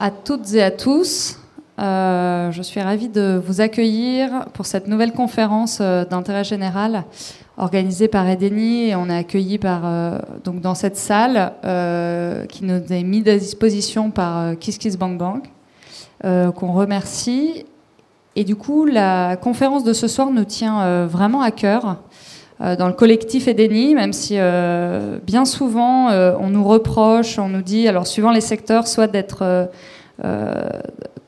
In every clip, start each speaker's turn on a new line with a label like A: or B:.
A: à toutes et à tous. Euh, je suis ravie de vous accueillir pour cette nouvelle conférence euh, d'intérêt général organisée par Edeni et on est accueilli par, euh, donc dans cette salle qui nous est mise à disposition par KissKissBankBank qu'on remercie. Et du coup, la conférence de ce soir nous tient vraiment à cœur dans le collectif Edeni, même si bien souvent on nous reproche, on nous dit, alors suivant les secteurs, soit d'être euh,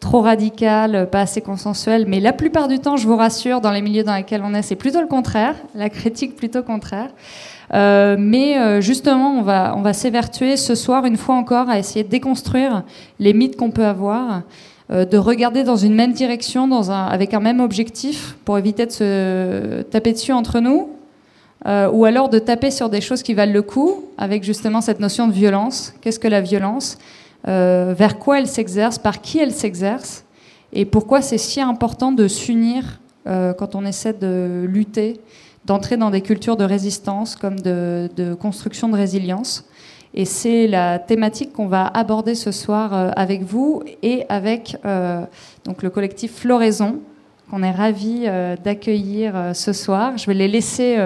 A: trop radical, pas assez consensuel. Mais la plupart du temps, je vous rassure, dans les milieux dans lesquels on est, c'est plutôt le contraire, la critique plutôt contraire. Euh, mais euh, justement, on va, on va s'évertuer ce soir, une fois encore, à essayer de déconstruire les mythes qu'on peut avoir, de regarder dans une même direction, dans un, avec un même objectif, pour éviter de se taper dessus entre nous, ou alors de taper sur des choses qui valent le coup, avec justement cette notion de violence. Qu'est-ce que la violence? Euh, vers quoi elle s'exerce, par qui elle s'exerce, et pourquoi c'est si important de s'unir euh, quand on essaie de lutter, d'entrer dans des cultures de résistance comme de, construction de résilience? Et c'est la thématique qu'on va aborder ce soir euh, avec vous et avec donc le collectif Floraison, qu'on est ravi d'accueillir ce soir. Je vais les laisser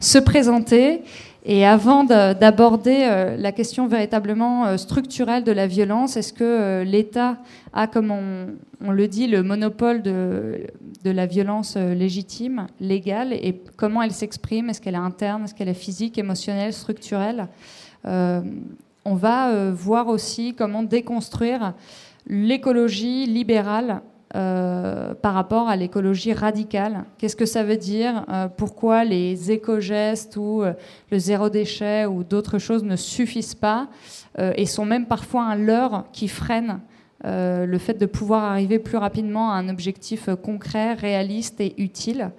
A: se présenter. Et avant d'aborder euh, la question véritablement euh, structurelle de la violence, est-ce que euh, l'État a, comme on, le dit, le monopole de, de la violence légitime, légale, et comment elle s'exprime? Est-ce qu'elle est interne? Est-ce qu'elle est physique, émotionnelle, structurelle? On va voir aussi comment déconstruire l'écologie libérale euh, par rapport à l'écologie radicale. Qu'est-ce que ça veut dire euh, Pourquoi les éco-gestes ou euh, le zéro déchet ou d'autres choses ne suffisent pas et sont même parfois un leurre qui freine le fait de pouvoir arriver plus rapidement à un objectif concret, réaliste et utile?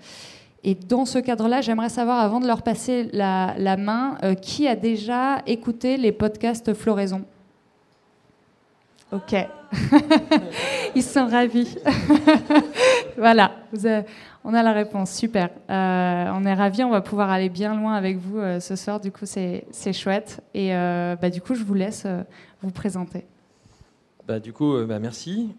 A: Et dans ce cadre-là, j'aimerais savoir, avant de leur passer la, la main, qui a déjà écouté les podcasts Floraison? Ok. Ils sont ravis. voilà, on a la réponse. Super. Euh, on est ravis, on va pouvoir aller bien loin avec vous euh, ce soir. Du coup, c'est chouette. Et euh, bah, du coup, je vous laisse vous présenter.
B: Bah, du coup, bah, merci.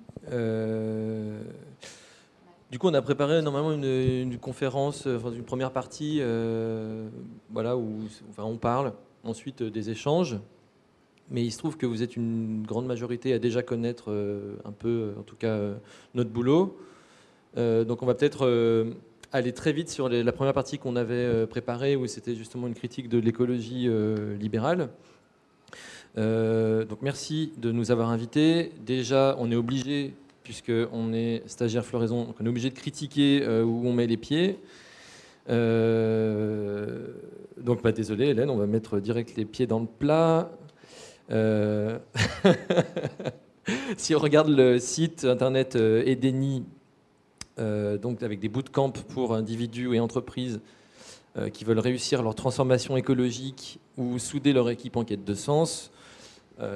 B: Du coup, on a préparé normalement une, conférence, une première partie, voilà, où on parle, ensuite des échanges mais il se trouve que vous êtes une grande majorité à déjà connaître euh, un peu, euh, en tout cas, euh, notre boulot. donc on va peut-être aller très vite sur la première partie qu'on avait préparée, où c'était justement une critique de l'écologie libérale. donc merci de nous avoir invités. Déjà, on est obligé, puisqu'on est stagiaire floraison, on est obligé de critiquer où on met les pieds. donc, bah, désolé, Hélène, on va mettre direct les pieds dans le plat. Euh, si on regarde le site internet euh, Edeni, euh, donc avec des bootcamps pour individus et entreprises qui veulent réussir leur transformation écologique ou souder leur équipe en quête de sens,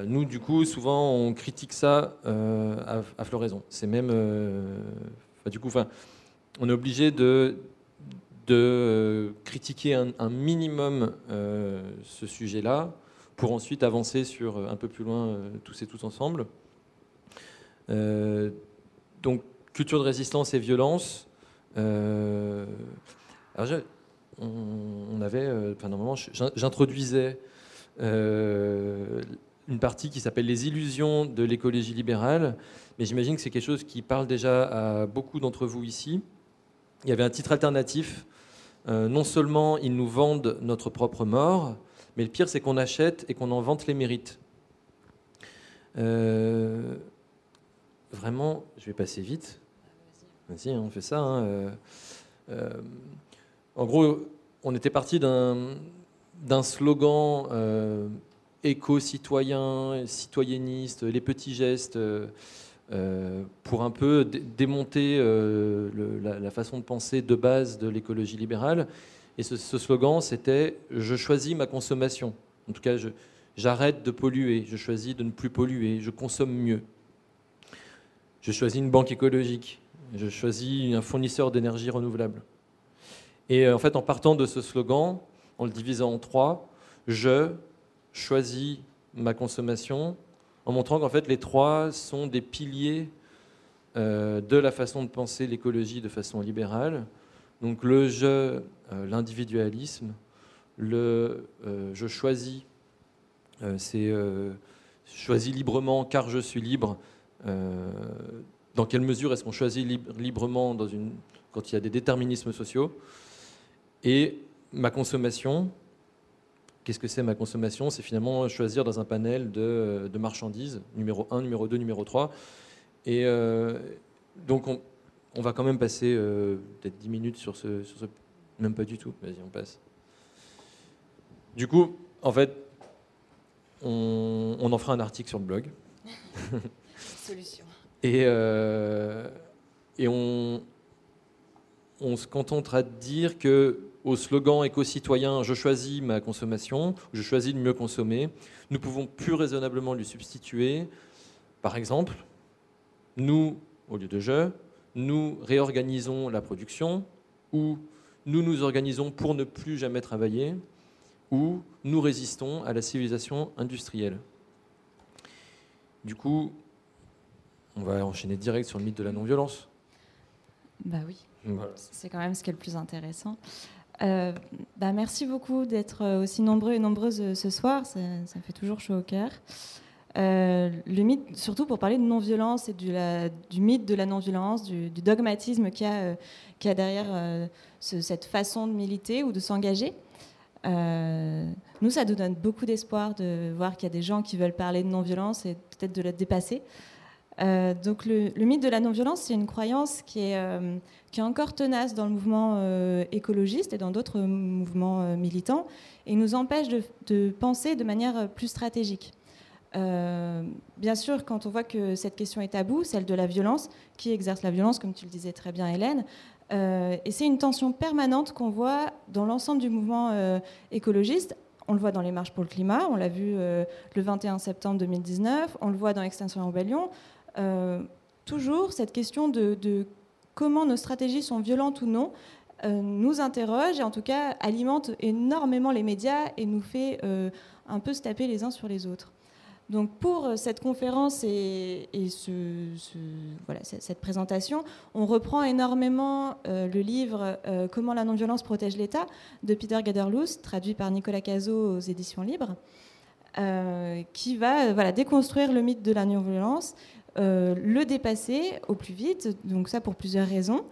B: nous, du coup, souvent, on critique ça à, floraison. C'est même. du coup, on est obligé de, critiquer un minimum ce sujet-là pour ensuite avancer sur euh, un peu plus loin euh, tous et tous ensemble. Euh, donc, culture de résistance et violence. on, avait, j'introduisais une partie qui s'appelle les illusions de l'écologie libérale, mais j'imagine que c'est quelque chose qui parle déjà à beaucoup d'entre vous ici. Il y avait un titre alternatif. non seulement ils nous vendent notre propre mort, mais le pire, c'est qu'on achète et qu'on en vante les mérites. Euh, vraiment, je vais passer vite. Vas-y, hein, on fait ça. Hein, euh, euh, en gros, on était parti d'un slogan éco-citoyen, citoyenniste, les petits gestes, pour un peu démonter la, façon de penser de base de l'écologie libérale. Et ce, slogan, c'était Je choisis ma consommation. En tout cas, j'arrête de polluer, je choisis de ne plus polluer, je consomme mieux. Je choisis une banque écologique, je choisis un fournisseur d'énergie renouvelable. Et euh, en fait, en partant de ce slogan, en le divisant en trois, je choisis ma consommation, en montrant qu'en fait les trois sont des piliers de la façon de penser l'écologie de façon libérale. Donc le je, l'individualisme, le je choisis, c'est choisis librement car je suis libre. dans quelle mesure est-ce qu'on choisit librement dans une, quand il y a des déterminismes sociaux Et ma consommation, qu'est-ce que c'est ma consommation? C'est finalement choisir dans un panel de, marchandises, numéro 1, numéro 2, numéro 3. Et euh, donc on, va quand même passer euh, peut-être 10 minutes sur ce, sur ce... Même pas du tout, vas-y, on passe. Du coup, en fait, on, en fera un article sur le blog.
C: Solution.
B: Et, euh, et on, on se contentera de dire que au slogan éco-citoyen Je choisis ma consommation, je choisis de mieux consommer, nous pouvons plus raisonnablement lui substituer, par exemple, nous, au lieu de je, nous réorganisons la production, ou nous nous organisons pour ne plus jamais travailler, ou nous résistons à la civilisation industrielle. Du coup, on va enchaîner direct sur le mythe de la non-violence.
C: Bah oui. C'est quand même ce qui est le plus intéressant. Euh, bah merci beaucoup d'être euh, aussi nombreux et nombreuses euh, ce soir. Ça, fait toujours chaud au cœur. Mythe, surtout pour parler de non-violence et du, mythe de la non-violence, du, dogmatisme qu'il y, a, derrière cette façon de militer ou de s'engager. nous, ça nous donne beaucoup d'espoir de voir qu'il y a des gens qui veulent parler de non-violence et peut-être de la dépasser. Euh, donc le, mythe de la non-violence, c'est une croyance qui est, euh, encore tenace dans le mouvement euh, écologiste et dans d'autres mouvements militants, et nous empêche de, penser de manière plus stratégique. Bien sûr, quand on voit que cette question est taboue, celle de la violence, qui exerce la violence, comme tu le disais très bien Hélène, et c'est une tension permanente qu'on voit dans l'ensemble du mouvement écologiste, on le voit dans les marches pour le climat, on l'a vu le 21 septembre 2019, on le voit dans Extinction Rebellion, euh, toujours cette question de, comment nos stratégies sont violentes ou non euh, nous interroge et en tout cas alimente énormément les médias et nous fait euh, un peu se taper les uns sur les autres. Donc pour cette conférence et, cette présentation, on reprend énormément le livre Comment la non-violence protège l'État de Peter Gaderloos, traduit par Nicolas Cazot aux éditions libres, qui va déconstruire le mythe de la non-violence euh, le dépasser au plus vite, donc ça pour plusieurs raisons.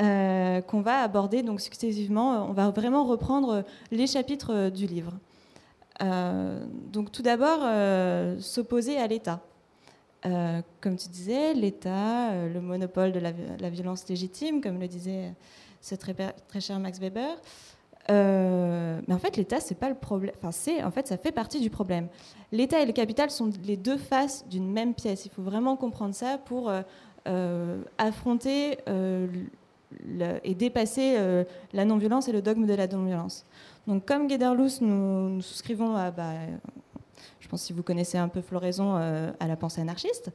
C: Euh, qu'on va aborder donc successivement. On va vraiment reprendre les chapitres du livre. Euh, donc tout d'abord, s'opposer à l'État. comme tu disais, l'État, le monopole de la, violence légitime, comme le disait ce très, cher Max Weber. Euh, mais en fait, l'État, c'est pas le problème. Enfin, c'est en fait, ça fait partie du problème. L'État et le capital sont les deux faces d'une même pièce. Il faut vraiment comprendre ça pour euh, euh, affronter et dépasser la non-violence et le dogme de la non-violence. Donc, comme Guéderloos, nous, nous souscrivons à, bah, je pense si vous connaissez un peu Floraison, à la pensée anarchiste,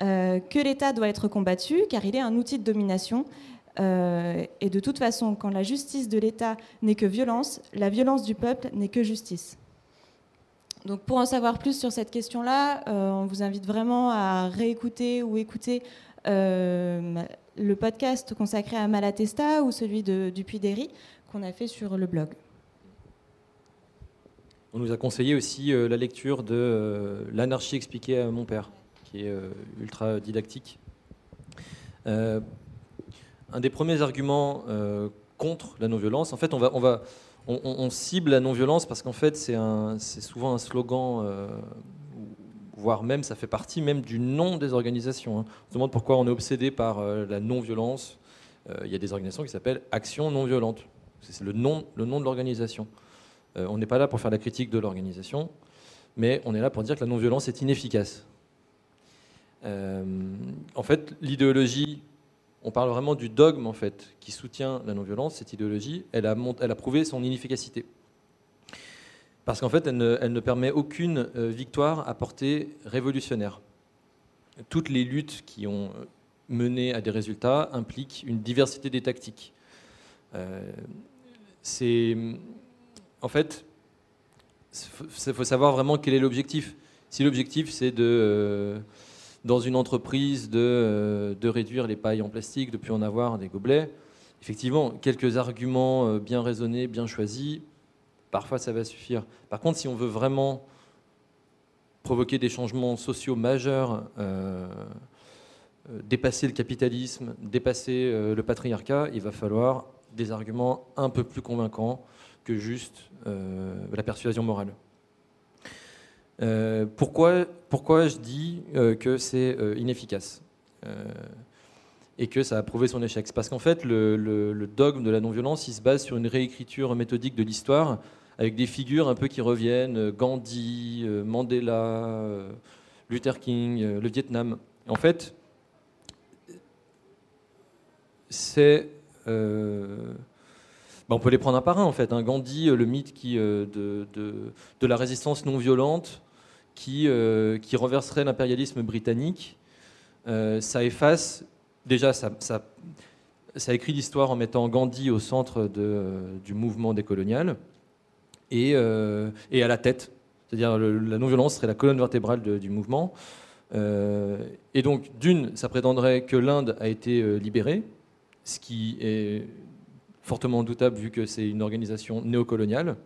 C: que l'État doit être combattu car il est un outil de domination euh, et de toute façon, quand la justice de l'État n'est que violence, la violence du peuple n'est que justice. Donc pour en savoir plus sur cette question-là, euh, on vous invite vraiment à réécouter ou écouter euh, le podcast consacré à Malatesta ou celui de, du Puy-Déry qu'on a fait sur le blog.
B: On nous a conseillé aussi la lecture de L'anarchie expliquée à mon père, qui est ultra didactique un des premiers arguments euh, contre la non-violence, en fait, on, va, cible la non-violence parce qu'en fait, c'est souvent un slogan, euh, voire même, ça fait partie même du nom des organisations. Hein. On se demande pourquoi on est obsédé par euh, la non-violence. Il y a des organisations qui s'appellent Action non-violente. C'est le nom de l'organisation. On n'est pas là pour faire la critique de l'organisation, mais on est là pour dire que la non-violence est inefficace. en fait, l'idéologie on parle vraiment du dogme en fait qui soutient la non-violence, cette idéologie, elle a, prouvé son inefficacité. Parce qu'en fait, elle ne, permet aucune euh, victoire à portée révolutionnaire. Toutes les luttes qui ont euh, mené à des résultats impliquent une diversité des tactiques. Euh, c'est, en fait, il faut savoir vraiment quel est l'objectif. Si l'objectif c'est de, dans une entreprise, de, de, réduire les pailles en plastique, de plus en avoir des gobelets, effectivement, quelques arguments bien raisonnés, bien choisis, parfois ça va suffire. Par contre, si on veut vraiment provoquer des changements sociaux majeurs, euh, euh, dépasser le capitalisme, dépasser euh, le patriarcat, il va falloir des arguments un peu plus convaincants que juste la persuasion morale. pourquoi, pourquoi je dis que c'est inefficace et que ça a prouvé son échec? Parce qu'en fait, le, dogme de la non-violence, il se base sur une réécriture méthodique de l'histoire avec des figures un peu qui reviennent, euh, Gandhi, euh, Mandela, euh, Luther King, le Vietnam. En fait, c'est... Bah, on peut les prendre un par un, en fait. Hein. Gandhi, le mythe qui, de, de, la résistance non violente qui, qui renverserait l'impérialisme britannique, ça efface... Déjà, ça, ça, écrit l'histoire en mettant Gandhi au centre du mouvement décolonial et, euh, et à la tête. C'est-à-dire la non-violence serait la colonne vertébrale du mouvement. Euh, et donc, d'une, ça prétendrait que l'Inde a été euh, libérée, ce qui est fortement doutable vu que c'est une organisation néocoloniale,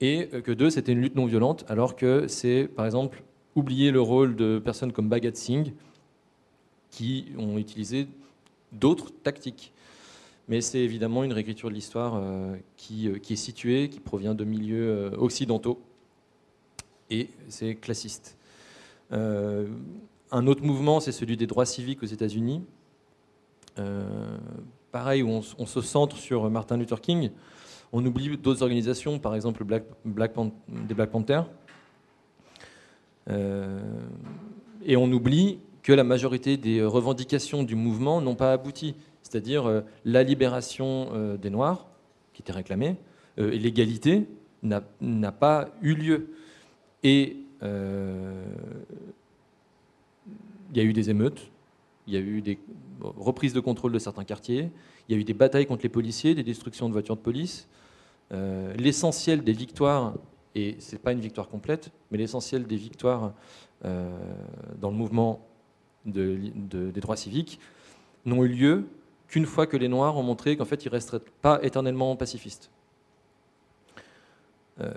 B: et que deux, c'était une lutte non violente, alors que c'est, par exemple, oublier le rôle de personnes comme Bhagat Singh, qui ont utilisé d'autres tactiques mais c'est évidemment une réécriture de l'histoire euh, qui, euh, qui, est située, qui provient de milieux euh, occidentaux, et c'est classiste. un autre mouvement, c'est celui des droits civiques aux États-Unis. Pareil, on, se centre sur Martin Luther King. On oublie d'autres organisations, par exemple des Black Panthers. et on oublie que la majorité des revendications du mouvement n'ont pas abouti c'est-à-dire euh, la libération euh, des Noirs, qui était réclamée, euh, l'égalité n'a pas eu lieu. Et il y a eu des émeutes, il y a eu des reprises de contrôle de certains quartiers, il y a eu des batailles contre les policiers, des destructions de voitures de police. l'essentiel des victoires, et ce n'est pas une victoire complète, mais l'essentiel des victoires dans le mouvement des droits civiques n'ont eu lieu qu'une fois que les Noirs ont montré qu'en fait, ils ne resteraient pas éternellement pacifistes. Euh,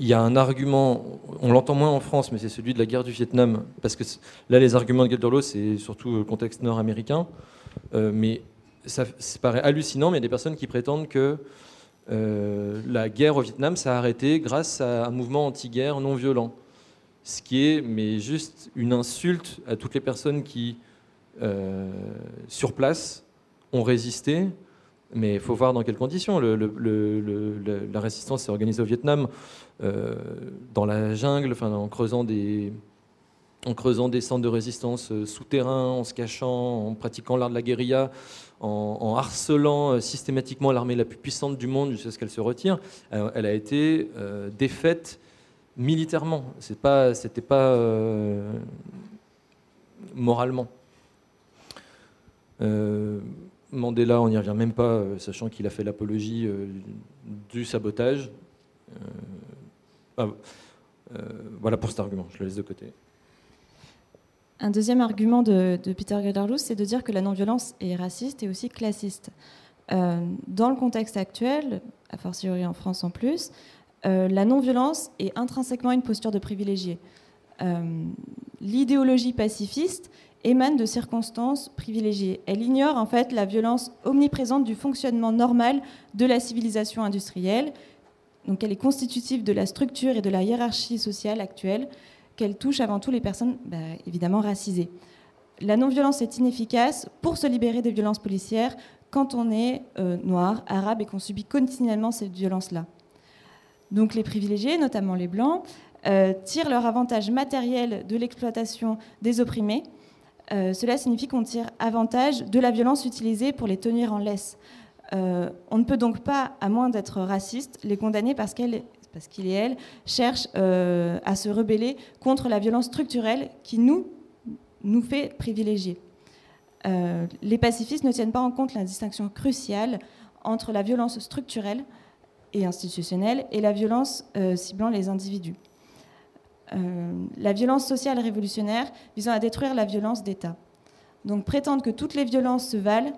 B: il y a un argument, on l'entend moins en France, mais c'est celui de la guerre du Vietnam, parce que là, les arguments de Gelderlo, c'est surtout le contexte nord-américain, euh, mais ça, paraît hallucinant, mais il y a des personnes qui prétendent que euh, la guerre au Vietnam, ça a arrêté grâce à un mouvement anti-guerre non violent. Ce qui est mais juste une insulte à toutes les personnes qui euh, sur place ont résisté, mais il faut voir dans quelles conditions. la résistance s'est organisée au Vietnam euh, dans la jungle, en, creusant des, centres de résistance euh, souterrains, en se cachant, en pratiquant l'art de la guérilla, en, harcelant systématiquement l'armée la plus puissante du monde jusqu'à ce qu'elle se retire. elle a été défaite militairement. Ce n'était pas, pas moralement. Euh, Mandela, on n'y revient même pas, euh, sachant qu'il a fait l'apologie euh, du sabotage. Ah, voilà pour cet argument, je le laisse de côté.
C: Un deuxième argument de, Peter Gelderloos, c'est de dire que la non-violence est raciste et aussi classiste. dans le contexte actuel, a fortiori en France en plus, la non-violence est intrinsèquement une posture de privilégié. L'idéologie pacifiste émane de circonstances privilégiées. Elle ignore en fait la violence omniprésente du fonctionnement normal de la civilisation industrielle. Donc elle est constitutive de la structure et de la hiérarchie sociale actuelle, qu'elle touche avant tout les personnes bah, évidemment racisées. La non-violence est inefficace pour se libérer des violences policières quand on est euh, noir, arabe et qu'on subit continuellement cette violence-là. Donc les privilégiés, notamment les blancs, euh, tirent leur avantage matériel de l'exploitation des opprimés euh, cela signifie qu'on tire avantage de la violence utilisée pour les tenir en laisse. Euh, on ne peut donc pas, à moins d'être raciste, les condamner parce qu'elle qu'il et elle cherchent euh, à se rebeller contre la violence structurelle qui nous, nous fait privilégier. les pacifistes ne tiennent pas en compte la distinction cruciale entre la violence structurelle et institutionnelle et la violence ciblant les individus. La violence sociale révolutionnaire visant à détruire la violence d'État. Donc prétendre que toutes les violences se valent,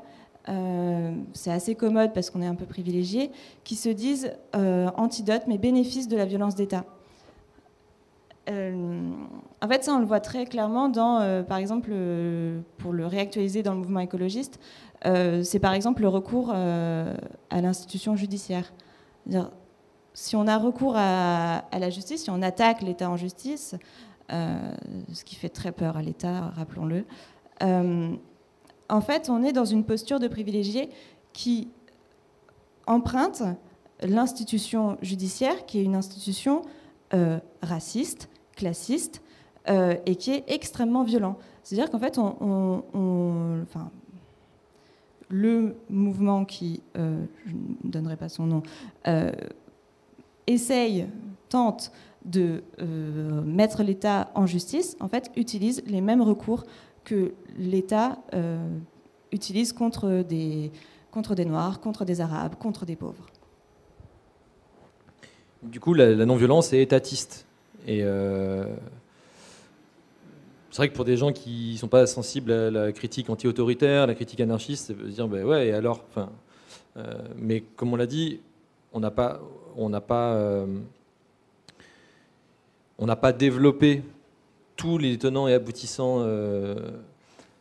C: c'est assez commode parce qu'on est un peu privilégié, qui se disent antidote mais bénéfice de la violence d'État. en fait, ça, on le voit très clairement dans, par exemple, pour le réactualiser dans le mouvement écologiste, euh, c'est par exemple le recours euh, à l'institution judiciaire. Si on a recours à, la justice, si on attaque l'État en justice, euh, ce qui fait très peur à l'État, rappelons-le, en fait, on est dans une posture de privilégié qui emprunte l'institution judiciaire, qui est une institution raciste, classiste, et qui est extrêmement violent. C'est-à-dire qu'en fait, le mouvement qui, euh, je ne donnerai pas son nom, euh, essaye, tente de euh, mettre l'État en justice, en fait, utilise les mêmes recours que l'État utilise contre des, contre des Noirs, contre des Arabes, contre des pauvres.
B: Du coup, la, non-violence est étatiste. Et c'est vrai que pour des gens qui ne sont pas sensibles à la critique anti-autoritaire, la critique anarchiste, veut dire, ben ouais, et alors enfin, euh, Mais comme on l'a dit, on n'a pas, on euh, développé tous les tenants et aboutissants euh,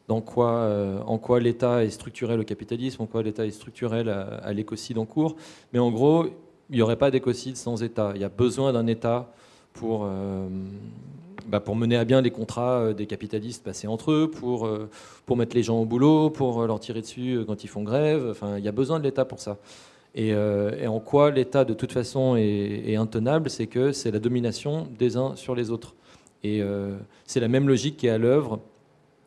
B: dans quoi, en quoi l'État est structurel au capitalisme, en quoi l'État est structurel à, l'écocide en cours. Mais en gros, il n'y aurait pas d'écocide sans État. Il y a besoin d'un État pour bah, mener à bien les contrats euh, des capitalistes passés entre eux, pour, euh, mettre les gens au boulot, pour euh, leur tirer dessus quand ils font grève. Enfin, il y a besoin de l'État pour ça. Et, en quoi l'État, de toute façon, est, intenable, c'est que c'est la domination des uns sur les autres. Et c'est la même logique qui est à l'œuvre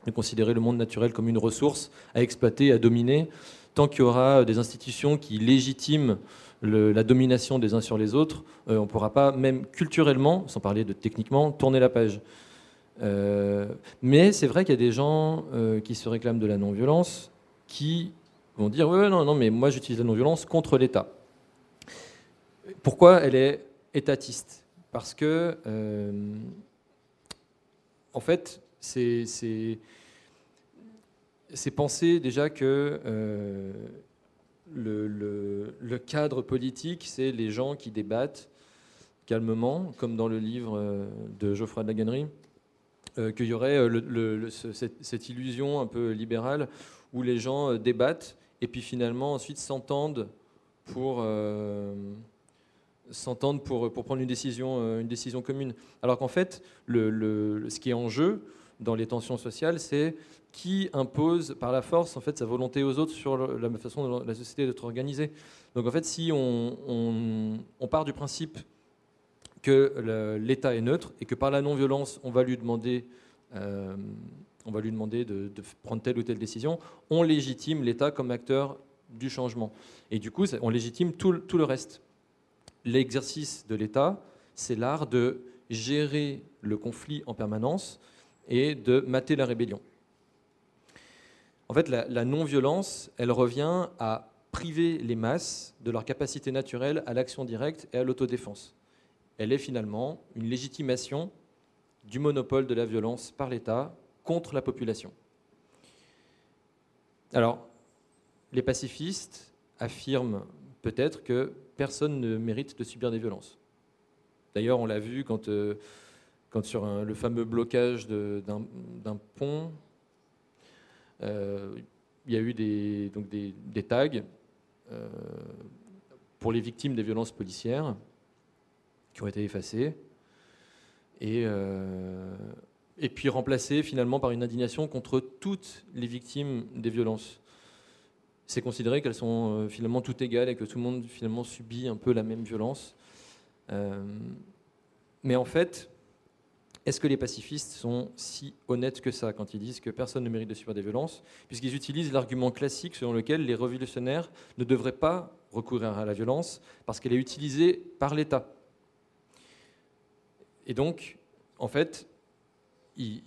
B: de considérer le monde naturel comme une ressource à exploiter, à dominer, tant qu'il y aura des institutions qui légitiment la domination des uns sur les autres, euh, on ne pourra pas, même culturellement, sans parler de techniquement, tourner la page. Euh, mais c'est vrai qu'il y a des gens euh, qui se réclament de la non-violence qui vont dire non, non, mais moi j'utilise la non-violence contre l'État. Pourquoi elle est étatiste? Parce que, en fait, c'est penser déjà que le, cadre politique, c'est les gens qui débattent calmement, comme dans le livre euh, de Geoffroy de la euh, qu'il y aurait euh, cette, illusion un peu libérale où les gens débattent et puis finalement ensuite s'entendent pour, s'entendent pour, pour prendre une décision, une décision commune. Alors qu'en fait, ce qui est en jeu dans les tensions sociales, c'est qui impose par la force en fait sa volonté aux autres sur la façon dont la société d'être organisée. Donc en fait, si on, part du principe que l'État est neutre et que par la non-violence, on va lui demander, euh, on va lui demander de, prendre telle ou telle décision, on légitime l'État comme acteur du changement. Et du coup, on légitime tout, le reste. L'exercice de l'État, c'est l'art de gérer le conflit en permanence et de mater la rébellion. En fait, la, non-violence, elle revient à priver les masses de leur capacité naturelle à l'action directe et à l'autodéfense. Elle est finalement une légitimation du monopole de la violence par l'État contre la population. Alors, les pacifistes affirment peut-être que personne ne mérite de subir des violences. D'ailleurs, on l'a vu quand, euh, quand sur le fameux blocage d'un pont, euh, il y a eu des, donc des, tags euh, pour les victimes des violences policières qui ont été effacés et, et puis remplacés finalement par une indignation contre toutes les victimes des violences. C'est considéré qu'elles sont finalement toutes égales et que tout le monde finalement subit un peu la même violence. mais en fait, est-ce que les pacifistes sont si honnêtes que ça quand ils disent que personne ne mérite de subir des violences, puisqu'ils utilisent l'argument classique selon lequel les révolutionnaires ne devraient pas recourir à la violence parce qu'elle est utilisée par l'État? Et donc, en fait, ils,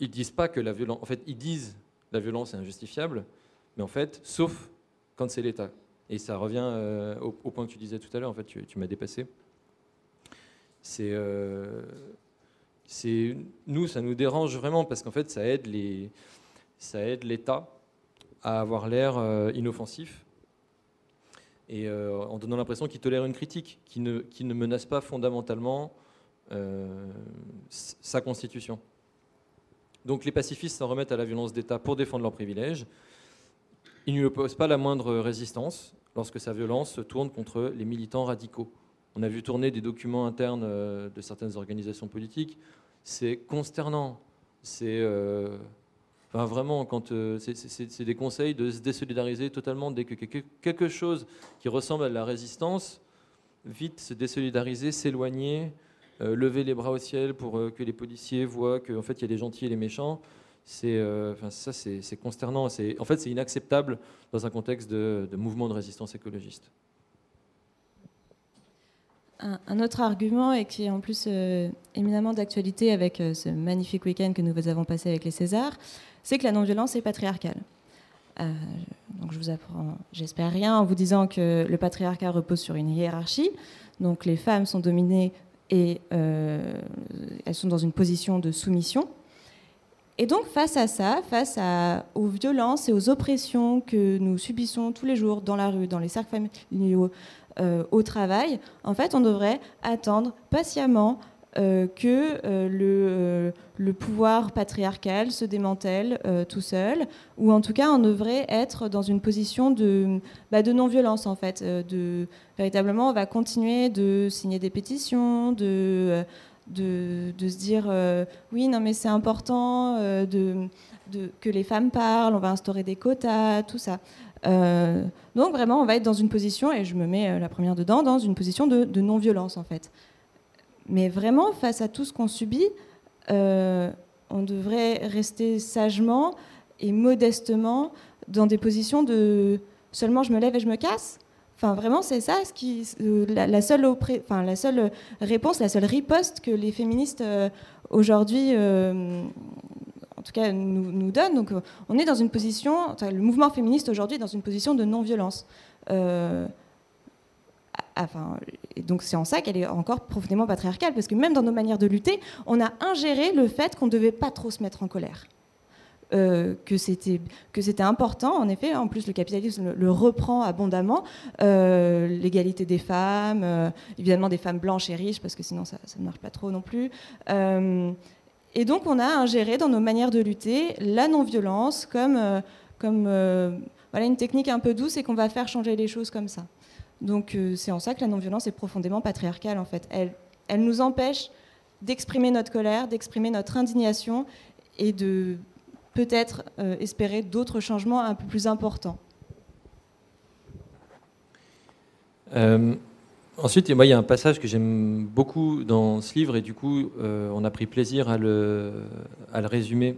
B: disent pas que la violence, en fait, ils disent la violence est injustifiable, mais en fait, sauf quand c'est l'État. Et ça revient euh, au, point que tu disais tout à l'heure. En fait, tu, m'as dépassé. C'est euh, nous, ça nous dérange vraiment parce qu'en fait, ça aide les, ça aide l'État à avoir l'air euh, inoffensif et euh, en donnant l'impression qu'il tolère une critique, qui ne, qui ne menace pas fondamentalement sa constitution. Donc les pacifistes s'en remettent à la violence d'État pour défendre leurs privilèges. Ils ne lui opposent pas la moindre résistance lorsque sa violence se tourne contre les militants radicaux. On a vu tourner des documents internes de certaines organisations politiques c'est consternant. C'est euh, vraiment quand euh, c'est des conseils de se désolidariser totalement dès que quelque chose qui ressemble à la résistance, vite se désolidariser, s'éloigner, euh, lever les bras au ciel pour que les policiers voient qu'en fait il y a des gentils et des méchants. C'est enfin, ça, c'est consternant. En fait, c'est inacceptable dans un contexte de, mouvement de résistance écologiste.
C: Un, autre argument, et qui est en plus euh, éminemment d'actualité avec euh, ce magnifique week-end que nous avons passé avec les Césars, c'est que la non-violence est patriarcale. Euh, donc je vous apprends, j'espère rien, en vous disant que le patriarcat repose sur une hiérarchie. Donc les femmes sont dominées et elles sont dans une position de soumission. Et donc face à ça, face aux violences et aux oppressions que nous subissons tous les jours dans la rue, dans les cercles familiaux, euh, au travail, en fait, on devrait attendre patiemment euh, que euh, le, pouvoir patriarcal se démantèle tout seul, ou en tout cas on devrait être dans une position de, bah, de non-violence en fait. de, véritablement, on va continuer de signer des pétitions, de, de, se dire oui, non mais c'est important de, que les femmes parlent, on va instaurer des quotas, tout ça. Euh, donc vraiment, on va être dans une position, et je me mets euh, la première dedans, dans une position de, non-violence en fait. Mais vraiment, face à tout ce qu'on subit, euh, on devrait rester sagement et modestement dans des positions de seulement je me lève et je me casse. Enfin, vraiment, c'est ça qui, la, seule réponse, la seule riposte que les féministes aujourd'hui en tout cas nous, nous donne. Donc on est dans une position, le mouvement féministe aujourd'hui est dans une position de non-violence. Euh, enfin, et donc c'est en ça qu'elle est encore profondément patriarcale, parce que même dans nos manières de lutter, on a ingéré le fait qu'on ne devait pas trop se mettre en colère. Euh, que c'était important en effet en plus le capitalisme le, reprend abondamment euh, l'égalité des femmes évidemment des femmes blanches et riches parce que sinon ça, ne marche pas trop non plus et donc on a ingéré dans nos manières de lutter la non-violence comme, euh, comme euh, une technique un peu douce et qu'on va faire changer les choses comme ça. Donc euh, c'est en ça que la non-violence est profondément patriarcale en fait. Elle, nous empêche d'exprimer notre colère, d'exprimer notre indignation et de peut-être espérer d'autres changements un peu plus importants.
B: Ensuite, moi, il y a un passage que j'aime beaucoup dans ce livre et du coup, euh, on a pris plaisir à le, résumer.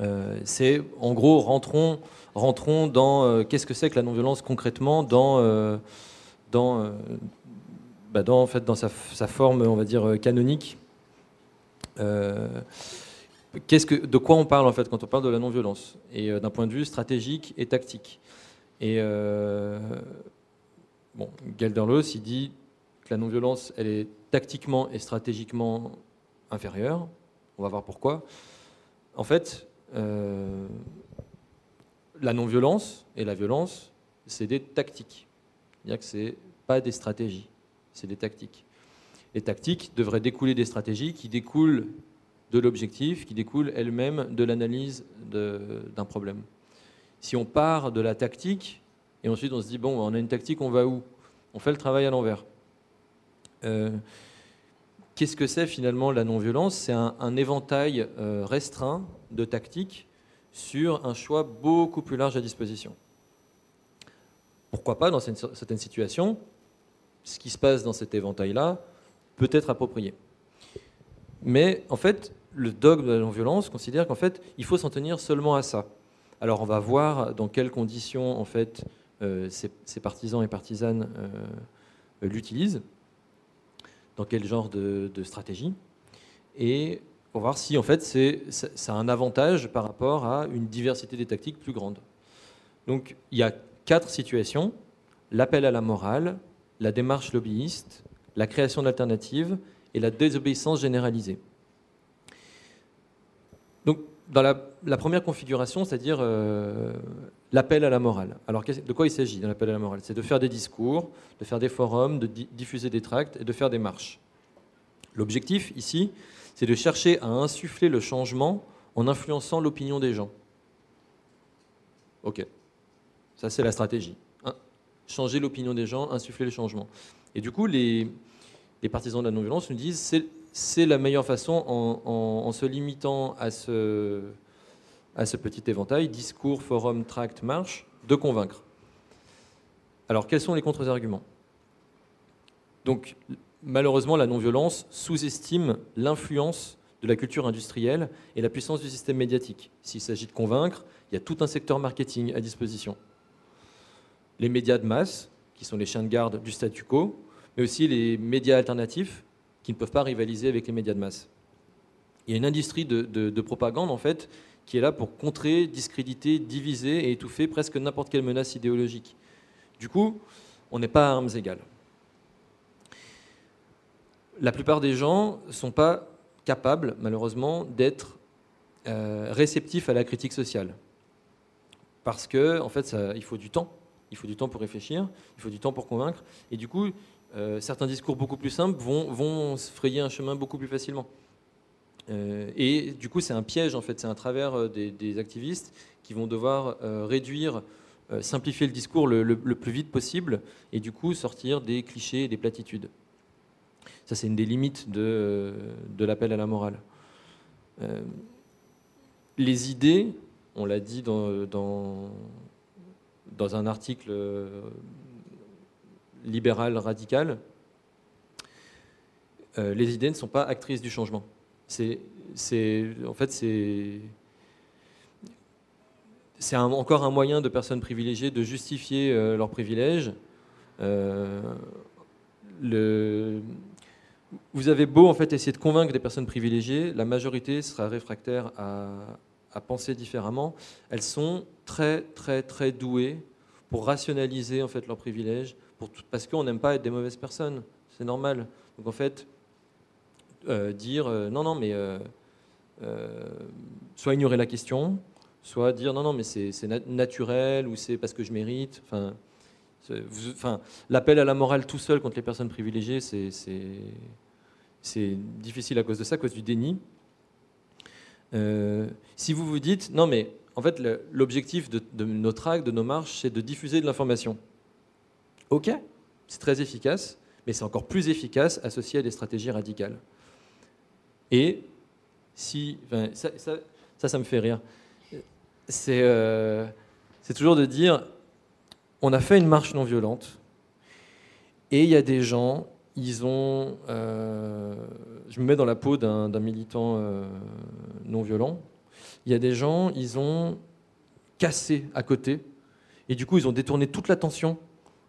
B: Euh, c'est en gros, rentrons, rentrons dans euh, qu'est-ce que c'est que la non-violence concrètement dans, dans, bah, dans, en fait, dans sa, forme, on va dire, canonique. que, de quoi on parle en fait quand on parle de la non-violence et d'un point de vue stratégique et tactique. Et bon, Gelderloos, il dit que la non-violence, elle est tactiquement et stratégiquement inférieure. On va voir pourquoi. En fait, euh, la non-violence et la violence, c'est des tactiques. C'est-à-dire que ce pas des stratégies, c'est des tactiques. Les tactiques devraient découler des stratégies qui découlent de l'objectif, qui découlent elles-mêmes de l'analyse d'un problème. Si on part de la tactique, et ensuite on se dit, bon, on a une tactique, on va où? On fait le travail à l'envers. Euh, qu'est-ce que c'est finalement la non-violence? C'est un, éventail euh, restreint de tactiques sur un choix beaucoup plus large à disposition. Pourquoi pas, dans certaines situations, ce qui se passe dans cet éventail-là peut être approprié. Mais en fait, le dogme de la non-violence considère qu'en fait, il faut s'en tenir seulement à ça. Alors on va voir dans quelles conditions en fait euh, ces, partisans et partisanes euh, l'utilisent, dans quel genre de, stratégie, et pour voir si en fait ça a un avantage par rapport à une diversité des tactiques plus grande. Donc il y a quatre situations l'appel à la morale, la démarche lobbyiste, la création d'alternatives et la désobéissance généralisée. dans la, première configuration, c'est-à-dire euh, l'appel à la morale. Alors, de quoi il s'agit dans l'appel à la morale? C'est de faire des discours, de faire des forums, de diffuser des tracts et de faire des marches. L'objectif ici, c'est de chercher à insuffler le changement en influençant l'opinion des gens. Ok, ça c'est la stratégie. Changer l'opinion des gens, insuffler le changement. Et du coup, les, partisans de la non-violence nous disent c'est c'est la meilleure façon en, se limitant à ce, petit éventail, discours, forum, tract, marche, de convaincre. Alors quels sont les contre-arguments? Donc malheureusement, la non-violence sous-estime l'influence de la culture industrielle et la puissance du système médiatique. S'il s'agit de convaincre, il y a tout un secteur marketing à disposition. Les médias de masse, qui sont les chiens de garde du statu quo, mais aussi les médias alternatifs, qui ne peuvent pas rivaliser avec les médias de masse. Il y a une industrie de, propagande, en fait, qui est là pour contrer, discréditer, diviser et étouffer presque n'importe quelle menace idéologique. Du coup, on n'est pas à armes égales. La plupart des gens ne sont pas capables, malheureusement, d'être euh, réceptifs à la critique sociale. Parce que, en fait, il faut du temps. Il faut du temps pour réfléchir, il faut du temps pour convaincre. Et du coup, euh, certains discours beaucoup plus simples vont, se frayer un chemin beaucoup plus facilement. Euh, et du coup, c'est un piège, en fait, c'est un travers des, activistes qui vont devoir réduire, simplifier le discours le, plus vite possible et du coup sortir des clichés et des platitudes. Ça, c'est une des limites de, de l'appel à la morale. les idées, on l'a dit dans, un article libéral radical, euh, les idées ne sont pas actrices du changement. C'est, en fait, c'est, c'est encore un moyen de personnes privilégiées de justifier euh, leurs privilèges. Euh, vous avez beau en fait essayer de convaincre des personnes privilégiées, la majorité sera réfractaire à, penser différemment. Elles sont très très très douées pour rationaliser en fait leurs privilèges, parce qu'on n'aime pas être des mauvaises personnes. C'est normal. Donc en fait, euh, dire euh, non, non, mais euh, soit ignorer la question, soit dire non, non, mais c'est naturel ou c'est parce que je mérite. Enfin l'appel à la morale tout seul contre les personnes privilégiées, c'est difficile à cause de ça, à cause du déni. si vous vous dites non, mais en fait, l'objectif de, de notre acte, de nos marches, c'est de diffuser de l'information. Ok, c'est très efficace, mais c'est encore plus efficace associé à des stratégies radicales. Et si, ça, ça, me fait rire. Euh, c'est toujours de dire, on a fait une marche non violente, et il y a des gens, ils ont, euh, je me mets dans la peau d'un militant euh, non violent. Il y a des gens, ils ont cassé à côté, et du coup, ils ont détourné toute l'attention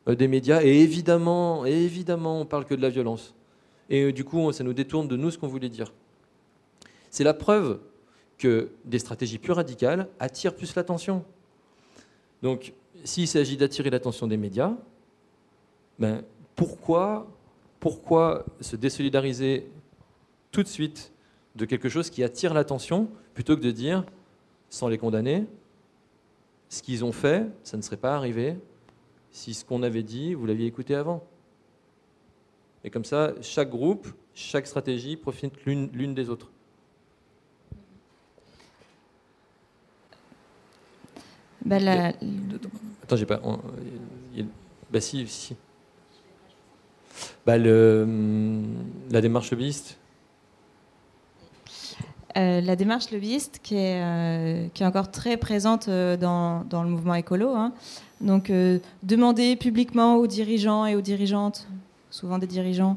B: euh, des médias. Et évidemment, évidemment, on parle que de la violence. Et du coup, ça nous détourne de nous ce qu'on voulait dire. C'est la preuve que des stratégies plus radicales attirent plus l'attention. Donc, s'il s'agit d'attirer l'attention des médias, ben, pourquoi, pourquoi se désolidariser tout de suite de quelque chose qui attire l'attention plutôt que de dire, sans les condamner, ce qu'ils ont fait, ça ne serait pas arrivé, si ce qu'on avait dit, vous l'aviez écouté avant. Et comme ça, chaque groupe, chaque stratégie profite l'une des autres.
C: Bah,
B: Attends, j'ai pas. Bah si, si. Bah, le... la démarche lobbyiste.
C: Euh, la démarche lobbyiste qui est, euh, qui est encore très présente euh, dans, dans le mouvement écolo. Hein. Donc, demander publiquement aux dirigeants et aux dirigeantes, souvent des dirigeants,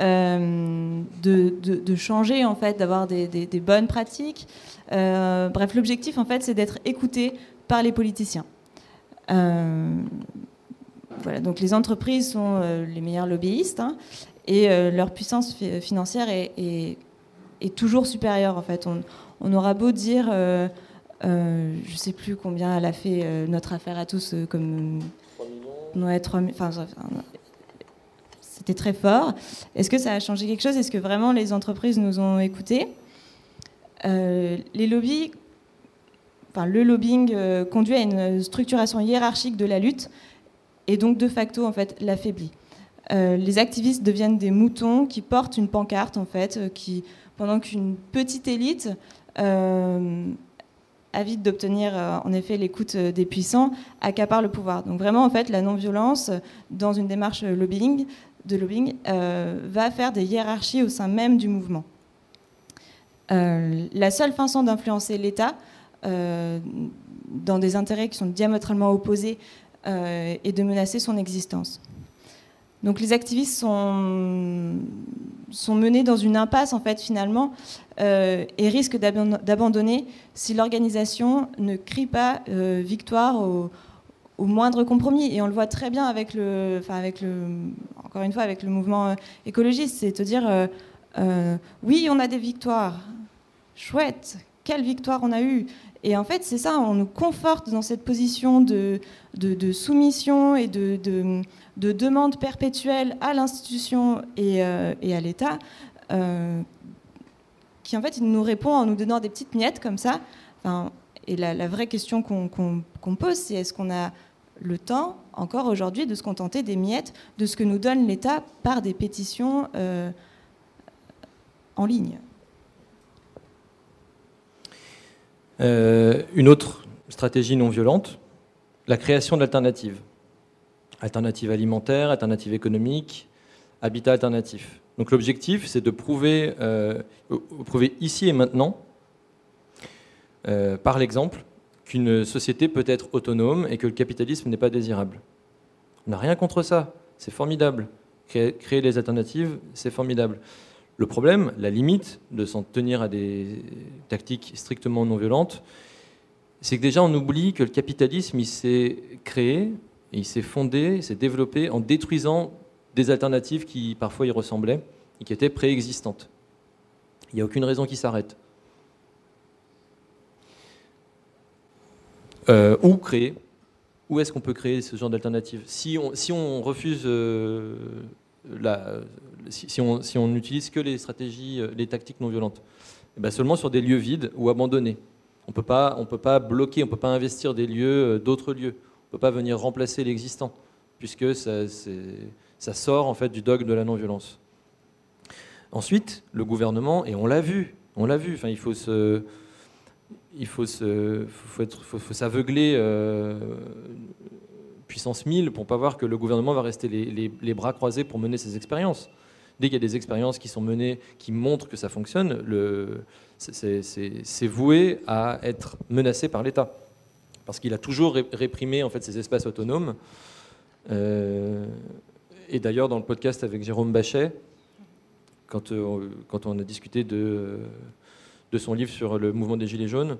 C: euh, de, changer, en fait, d'avoir des, bonnes pratiques. Bref, l'objectif, en fait, c'est d'être écouté par les politiciens. Voilà, donc les entreprises sont les meilleurs lobbyistes hein, et leur puissance financière est, toujours supérieure. En fait, on, on aura beau dire euh, je ne sais plus combien elle a fait euh, notre affaire à tous, euh, comme. 3 millions enfin, C'était très fort. Est-ce que ça a changé quelque chose? Est-ce que vraiment les entreprises nous ont écoutés? Les lobbies enfin, le lobbying conduit à une structuration hiérarchique de la lutte et donc de facto en fait l'affaiblit. les activistes deviennent des moutons qui portent une pancarte en fait, qui pendant qu'une petite élite avide d'obtenir en effet l'écoute des puissants, accapare le pouvoir. Donc vraiment, en fait, la non-violence, dans une démarche lobbying, de lobbying, va faire des hiérarchies au sein même du mouvement. Euh, la seule façon d'influencer l'État euh, dans des intérêts qui sont diamétralement opposés euh, est de menacer son existence. Donc les activistes sont, menés dans une impasse en fait finalement et risquent d'abandonner si l'organisation ne crie pas victoire au, moindre compromis. Et on le voit très bien avec le, enfin avec le, encore une fois avec le mouvement écologiste, c'est de dire oui on a des victoires, chouette, quelle victoire on a eue. Et en fait, c'est ça, on nous conforte dans cette position de, soumission et de, de, demande perpétuelle à l'institution et, euh, à l'État, euh, qui en fait nous répond en nous donnant des petites miettes comme ça. Et la, vraie question qu'on pose, c'est est-ce qu'on a le temps, encore aujourd'hui, de se contenter des miettes de ce que nous donne l'État par des pétitions euh, en ligne?
B: Euh, une autre stratégie non violente, la création d'alternatives. Alternatives alimentaires, alternatives économiques, habitat alternatif. Donc l'objectif, c'est de prouver, euh, ici et maintenant, euh, par l'exemple, qu'une société peut être autonome et que le capitalisme n'est pas désirable. On n'a rien contre ça, c'est formidable. Créer, créer des alternatives, c'est formidable. Le problème, la limite de s'en tenir à des tactiques strictement non violentes, c'est que déjà on oublie que le capitalisme s'est créé, il s'est fondé, il s'est développé en détruisant des alternatives qui parfois y ressemblaient et qui étaient préexistantes. Il n'y a aucune raison qu'il s'arrête. Euh, où créer? Où est-ce qu'on peut créer ce genre d'alternative si on, refuse euh, si, on, si, on, utilise que les stratégies, euh, les tactiques non violentes, eh ben seulement sur des lieux vides ou abandonnés. On peut pas, on peut pas bloquer, on peut pas investir des lieux, euh, d'autres lieux. On peut pas venir remplacer l'existant, puisque ça, sort en fait du dogme de la non-violence. Ensuite, le gouvernement, et on l'a vu, on l'a vu. Enfin, il faut se, il faut se, faut, s'aveugler euh, puissance 1000 pour pas voir que le gouvernement va rester les, bras croisés pour mener ses expériences. Dès qu'il y a des expériences qui sont menées, qui montrent que ça fonctionne, c'est voué à être menacé par l'État. Parce qu'il a toujours réprimé en fait, ces espaces autonomes. Euh, et d'ailleurs, dans le podcast avec Jérôme Bachet, quand, euh, on a discuté de, de, son livre sur le mouvement des Gilets jaunes,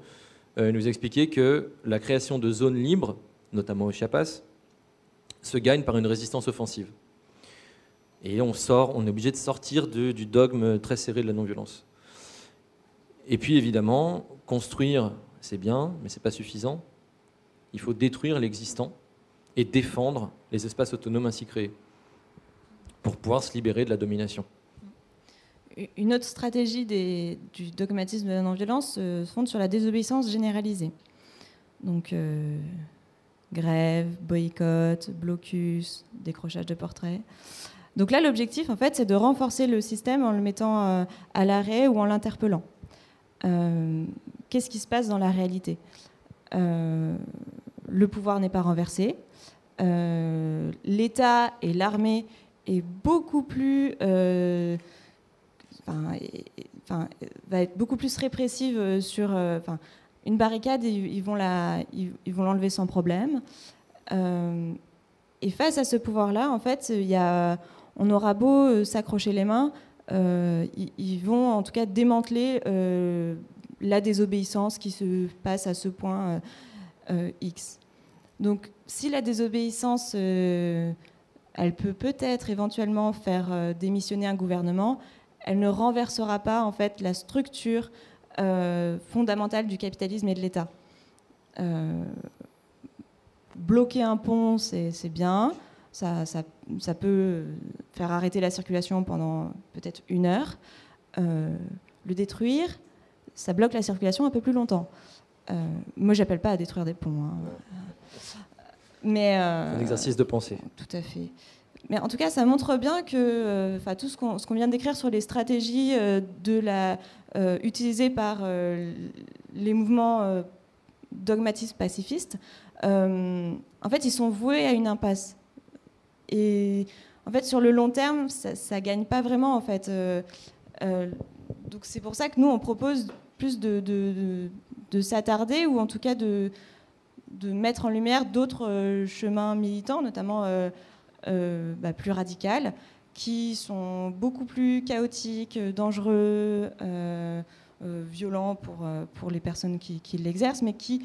B: euh, il nous expliquait que la création de zones libres, notamment au Chiapas, se gagne par une résistance offensive. Et on sort, on est obligé de sortir du dogme très serré de la non-violence. Et puis évidemment, construire, c'est bien, mais ce n'est pas suffisant. Il faut détruire l'existant et défendre les espaces autonomes ainsi créés pour pouvoir se libérer de la domination.
C: Une autre stratégie du dogmatisme de la non-violence se fonde sur la désobéissance généralisée. Donc, euh, grève, boycott, blocus, décrochage de portraits. Donc là, l'objectif, en fait, c'est de renforcer le système en le mettant euh, à l'arrêt ou en l'interpellant. Euh, qu'est-ce qui se passe dans la réalité? Euh, Le pouvoir n'est pas renversé. L'État et l'armée est beaucoup plus, être beaucoup plus répressive sur, une barricade, ils, vont la, ils, vont l'enlever sans problème. Et face à ce pouvoir-là, en fait, il y a, on aura beau euh, s'accrocher les mains, euh, ils, vont en tout cas démanteler la désobéissance qui se passe à ce point X. Donc, si la désobéissance, elle peut peut-être éventuellement faire démissionner un gouvernement, elle ne renversera pas en fait la structure euh, fondamentale du capitalisme et de l'État. Euh, bloquer un pont, c'est bien. Ça, ça, peut faire arrêter la circulation pendant peut-être une heure. Euh, le détruire, ça bloque la circulation un peu plus longtemps. moi, j'appelle pas à détruire des ponts. Hein. Mais,
B: Un exercice de pensée.
C: Tout à fait. Mais en tout cas, ça montre bien que enfin tout ce qu'on vient d'écrire sur les stratégies de la, utilisées par les mouvements dogmatistes pacifistes, en fait, ils sont voués à une impasse. Et en fait, sur le long terme, ça ne gagne pas vraiment. En fait. Euh, euh, donc c'est pour ça que nous, on propose plus de, de, s'attarder ou en tout cas de, mettre en lumière d'autres euh, chemins militants, notamment bah, plus radicaux, qui sont beaucoup plus chaotiques, dangereux, violents pour, pour les personnes qui, qui l'exercent, mais qui,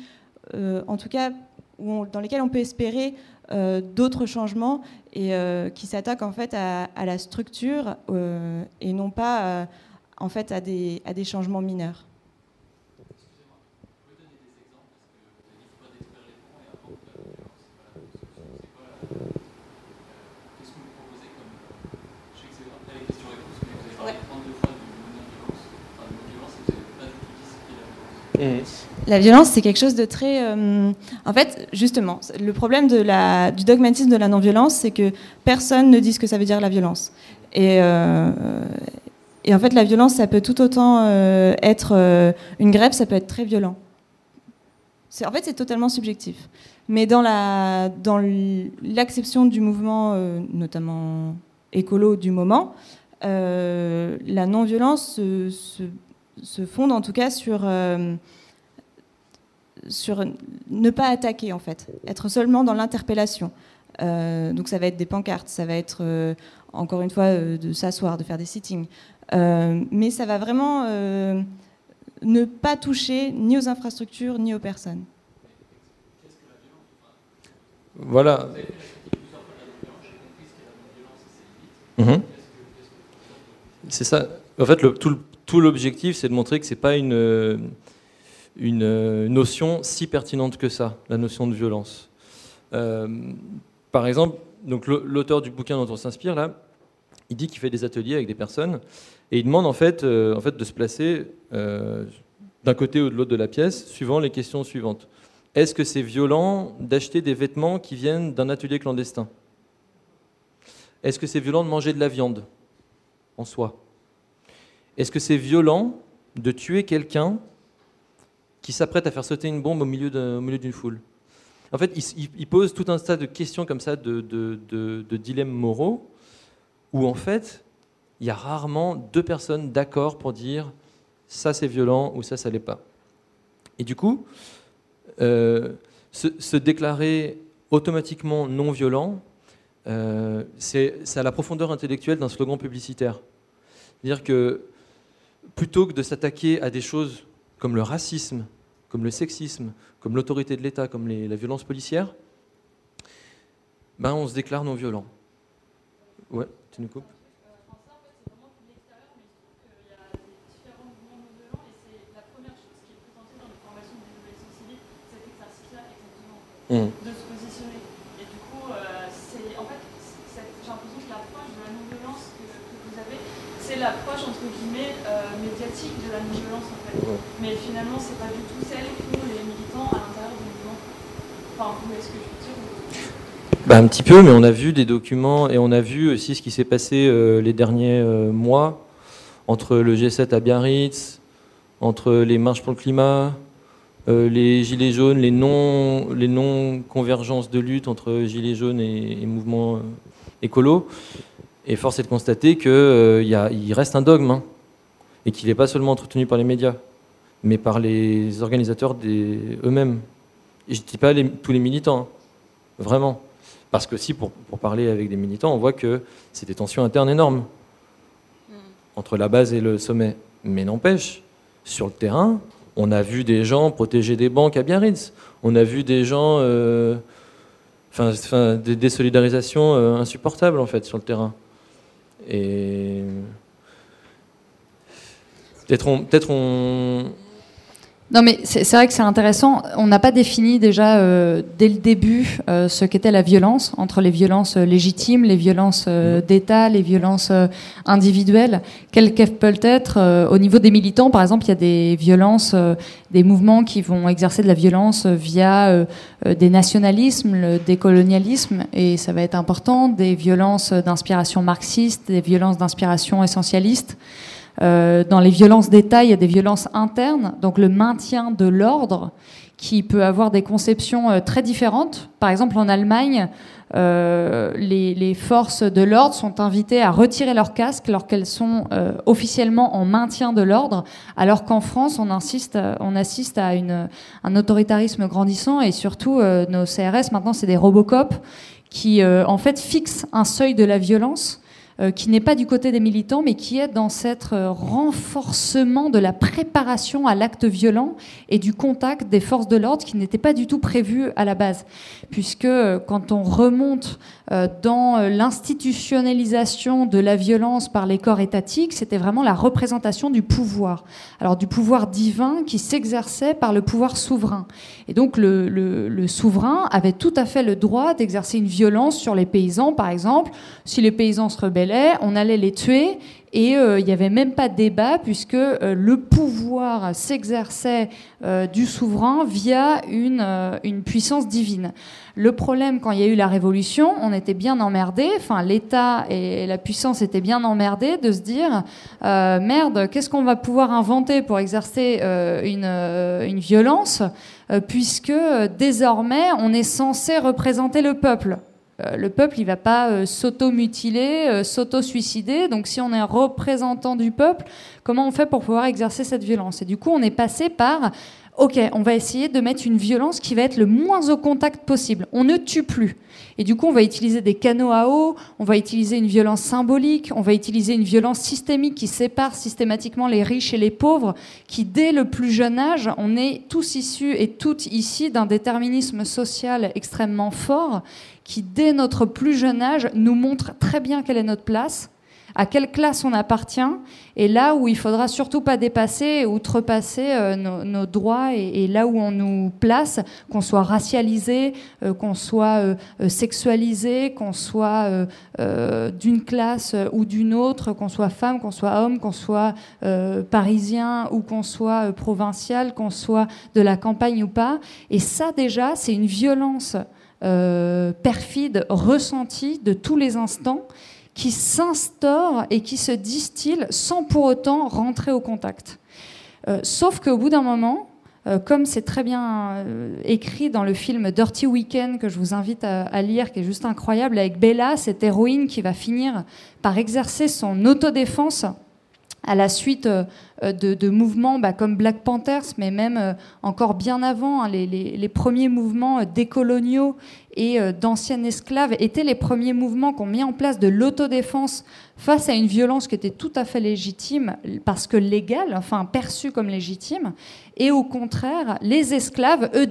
C: en tout cas, dans lesquels on peut espérer d'autres changements et euh, qui s'attaquent en fait à, la structure euh, et non pas en fait à des changements mineurs. La violence, c'est quelque chose de très. Euh, en fait, justement, le problème du dogmatisme de la non-violence, c'est que personne ne dit ce que ça veut dire la violence. Et, euh, en fait, la violence, ça peut tout autant euh, être une grève, ça peut être très violent. En fait, c'est totalement subjectif. Mais dans l'acception du mouvement, notamment écolo du moment, la non-violence se, se, fonde en tout cas sur sur ne pas attaquer en fait, être seulement dans l'interpellation. Euh, donc ça va être des pancartes, ça va être euh, encore une fois euh, de s'asseoir, de faire des sittings, mais ça va vraiment ne pas toucher ni aux infrastructures ni aux personnes.
B: Voilà. Mhm. C'est ça. En fait, le, tout l'objectif, c'est de montrer que c'est pas une une euh, notion si pertinente que ça, la notion de violence. Euh, par exemple, l'auteur du bouquin dont on s'inspire là, il dit qu'il fait des ateliers avec des personnes et il demande en fait, euh, en fait de se placer d'un côté ou de l'autre de la pièce, suivant les questions suivantes. Est-ce que c'est violent d'acheter des vêtements qui viennent d'un atelier clandestin? Est-ce que c'est violent de manger de la viande en soi? Est-ce que c'est violent de tuer quelqu'un qui s'apprête à faire sauter une bombe au milieu d'une foule? En fait, il, pose tout un tas de questions comme ça, de, dilemmes moraux, où en fait, il y a rarement deux personnes d'accord pour dire ça c'est violent ou ça ça l'est pas. Et du coup, euh, se, déclarer automatiquement non violent, euh, c'est à la profondeur intellectuelle d'un slogan publicitaire. C'est-à-dire que plutôt que de s'attaquer à des choses comme le racisme, comme le sexisme, comme l'autorité de l'État, comme la violence policière, ben on se déclare non violent. Ouais, tu nous coupes
D: Mmh. de se positionner. Et du coup, euh, c'est en fait, j'ai l'impression que l'approche de la non-violence que, que, vous avez, c'est l'approche entre guillemets euh, médiatique de la Mais finalement, c'est pas du tout celle qu'ont les militants à l'intérieur du mouvement. Enfin, vous, est-ce que je peux dire
B: bah, un petit peu, mais on a vu des documents et on a vu aussi ce qui s'est passé euh, les derniers mois entre le G7 à Biarritz, entre les marches pour le climat, euh, les gilets jaunes, les non, les non convergences de lutte entre gilets jaunes et, mouvements euh, écolos. Et force est de constater qu'il euh, il reste un dogme hein, et qu'il n'est pas seulement entretenu par les médias, mais par les organisateurs eux-mêmes. Et je ne dis pas tous les militants, hein, vraiment. Parce que si, pour, pour, parler avec des militants, on voit que c'est des tensions internes énormes hmm. entre la base et le sommet. Mais n'empêche, sur le terrain, on a vu des gens protéger des banques à Biarritz. On a vu des gens, euh, enfin, des désolidarisations euh, insupportables en fait sur le terrain. Et peut-être on, peut-être on,
A: Non, mais c'est vrai que c'est intéressant. On n'a pas défini déjà euh, dès le début euh, ce qu'était la violence, entre les violences légitimes, les violences euh, d'État, les violences individuelles. Quelles peuvent être au niveau des militants Par exemple, il y a des violences, des mouvements qui vont exercer de la violence via des nationalismes, le décolonialisme, et ça va être important, des violences d'inspiration marxiste, des violences d'inspiration essentialiste. Euh, dans les violences d'État, il y a des violences internes, donc le maintien de l'ordre qui peut avoir des conceptions euh, très différentes. Par exemple, en Allemagne, euh, les, forces de l'ordre sont invitées à retirer leur casque lorsqu'elles sont officiellement en maintien de l'ordre, alors qu'en France, on, insiste, on assiste à une, un autoritarisme grandissant et surtout, nos CRS, maintenant, c'est des Robocop qui, en fait, fixent un seuil de la violence euh, qui n'est pas du côté des militants, mais qui est dans cet euh, renforcement de la préparation à l'acte violent et du contact des forces de l'ordre qui n'était pas du tout prévu à la base. Puisque euh, quand on remonte dans l'institutionnalisation de la violence par les corps étatiques, c'était vraiment la représentation du pouvoir. Alors du pouvoir divin qui s'exerçait par le pouvoir souverain. Et donc le, le souverain avait tout à fait le droit d'exercer une violence sur les paysans, par exemple. Si les paysans se rebellaient, on allait les tuer et euh, il n'y avait même pas de débat puisque euh, le pouvoir s'exerçait euh, du souverain via une, puissance divine. Le problème, quand il y a eu la révolution, on était bien emmerdés, enfin l'État et la puissance étaient bien emmerdés de se dire merde, qu'est-ce qu'on va pouvoir inventer pour exercer une, violence puisque désormais on est censé représenter le peuple. Euh, le peuple, il va pas euh, s'auto-mutiler, euh, s'auto-suicider. Donc, si on est un représentant du peuple, comment on fait pour pouvoir exercer cette violence? Et du coup, on est passé par OK, on va essayer de mettre une violence qui va être le moins au contact possible. On ne tue plus. Et du coup, on va utiliser des canaux à eau, on va utiliser une violence symbolique, on va utiliser une violence systémique qui sépare systématiquement les riches et les pauvres, qui dès le plus jeune âge, on est tous issus et toutes ici d'un déterminisme social extrêmement fort qui, dès notre plus jeune âge, nous montre très bien quelle est notre place, à quelle classe on appartient, et là où il faudra surtout pas dépasser, outrepasser euh, nos, droits, et, là où on nous place, qu'on soit racialisé, euh, qu'on soit euh, sexualisé, qu'on soit d'une classe ou d'une autre, qu'on soit femme, qu'on soit homme, qu'on soit parisien ou qu'on soit provincial, qu'on soit de la campagne ou pas. Et ça déjà, c'est une violence euh, perfide, ressenti de tous les instants, qui s'instaure et qui se distille sans pour autant rentrer au contact. Euh, sauf qu'au bout d'un moment, euh, comme c'est très bien écrit dans le film Dirty Weekend que je vous invite à, lire, qui est juste incroyable, avec Bella, cette héroïne qui va finir par exercer son autodéfense à la suite de, mouvements bah, comme Black Panthers, mais même encore bien avant, hein, les, premiers mouvements décoloniaux et euh, d'anciennes esclaves étaient les premiers mouvements qui ont mis en place de l'autodéfense face à une violence qui était tout à fait légitime, parce que légale, enfin perçue comme légitime. Et au contraire, les esclaves, eux,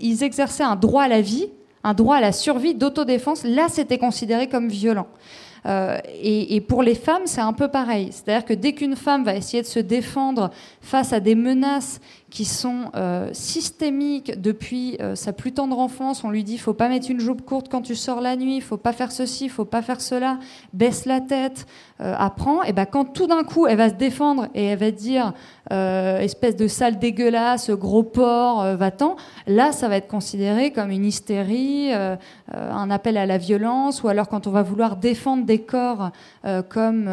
A: ils exerçaient un droit à la vie, un droit à la survie d'autodéfense. Là, c'était considéré comme violent. Euh, et, pour les femmes, c'est un peu pareil. C'est-à-dire que dès qu'une femme va essayer de se défendre face à des menaces qui sont euh, systémiques depuis euh, sa plus tendre enfance. On lui dit faut pas mettre une jupe courte quand tu sors la nuit, faut pas faire ceci, faut pas faire cela, baisse la tête, euh, apprends. Et ben quand tout d'un coup elle va se défendre et elle va dire espèce de sale dégueulasse, gros porc, va-t'en, là ça va être considéré comme une hystérie, un appel à la violence, ou alors quand on va vouloir défendre des corps comme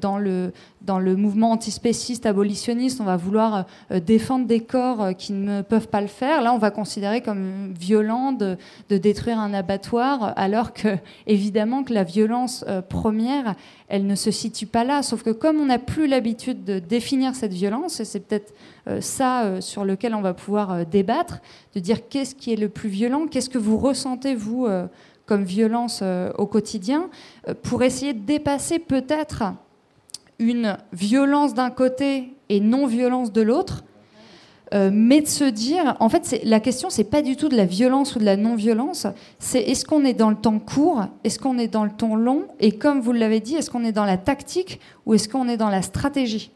A: dans le dans le mouvement antispéciste abolitionniste, on va vouloir euh, des corps euh, qui ne peuvent pas le faire. Là, on va considérer comme violent de, détruire un abattoir, alors que, évidemment, que la violence euh, première, elle ne se situe pas là. Sauf que comme on n'a plus l'habitude de définir cette violence, et c'est peut-être ça sur lequel on va pouvoir débattre, de dire qu'est-ce qui est le plus violent, qu'est-ce que vous ressentez, vous, comme violence au quotidien, pour essayer de dépasser peut-être une violence d'un côté et non-violence de l'autre, euh, mais de se dire, en fait, la question, c'est pas du tout de la violence ou de la non-violence, c'est est-ce qu'on est dans le temps court, est-ce qu'on est dans le temps long, et comme vous l'avez dit, est-ce qu'on est dans la tactique ou est-ce qu'on est dans la stratégie?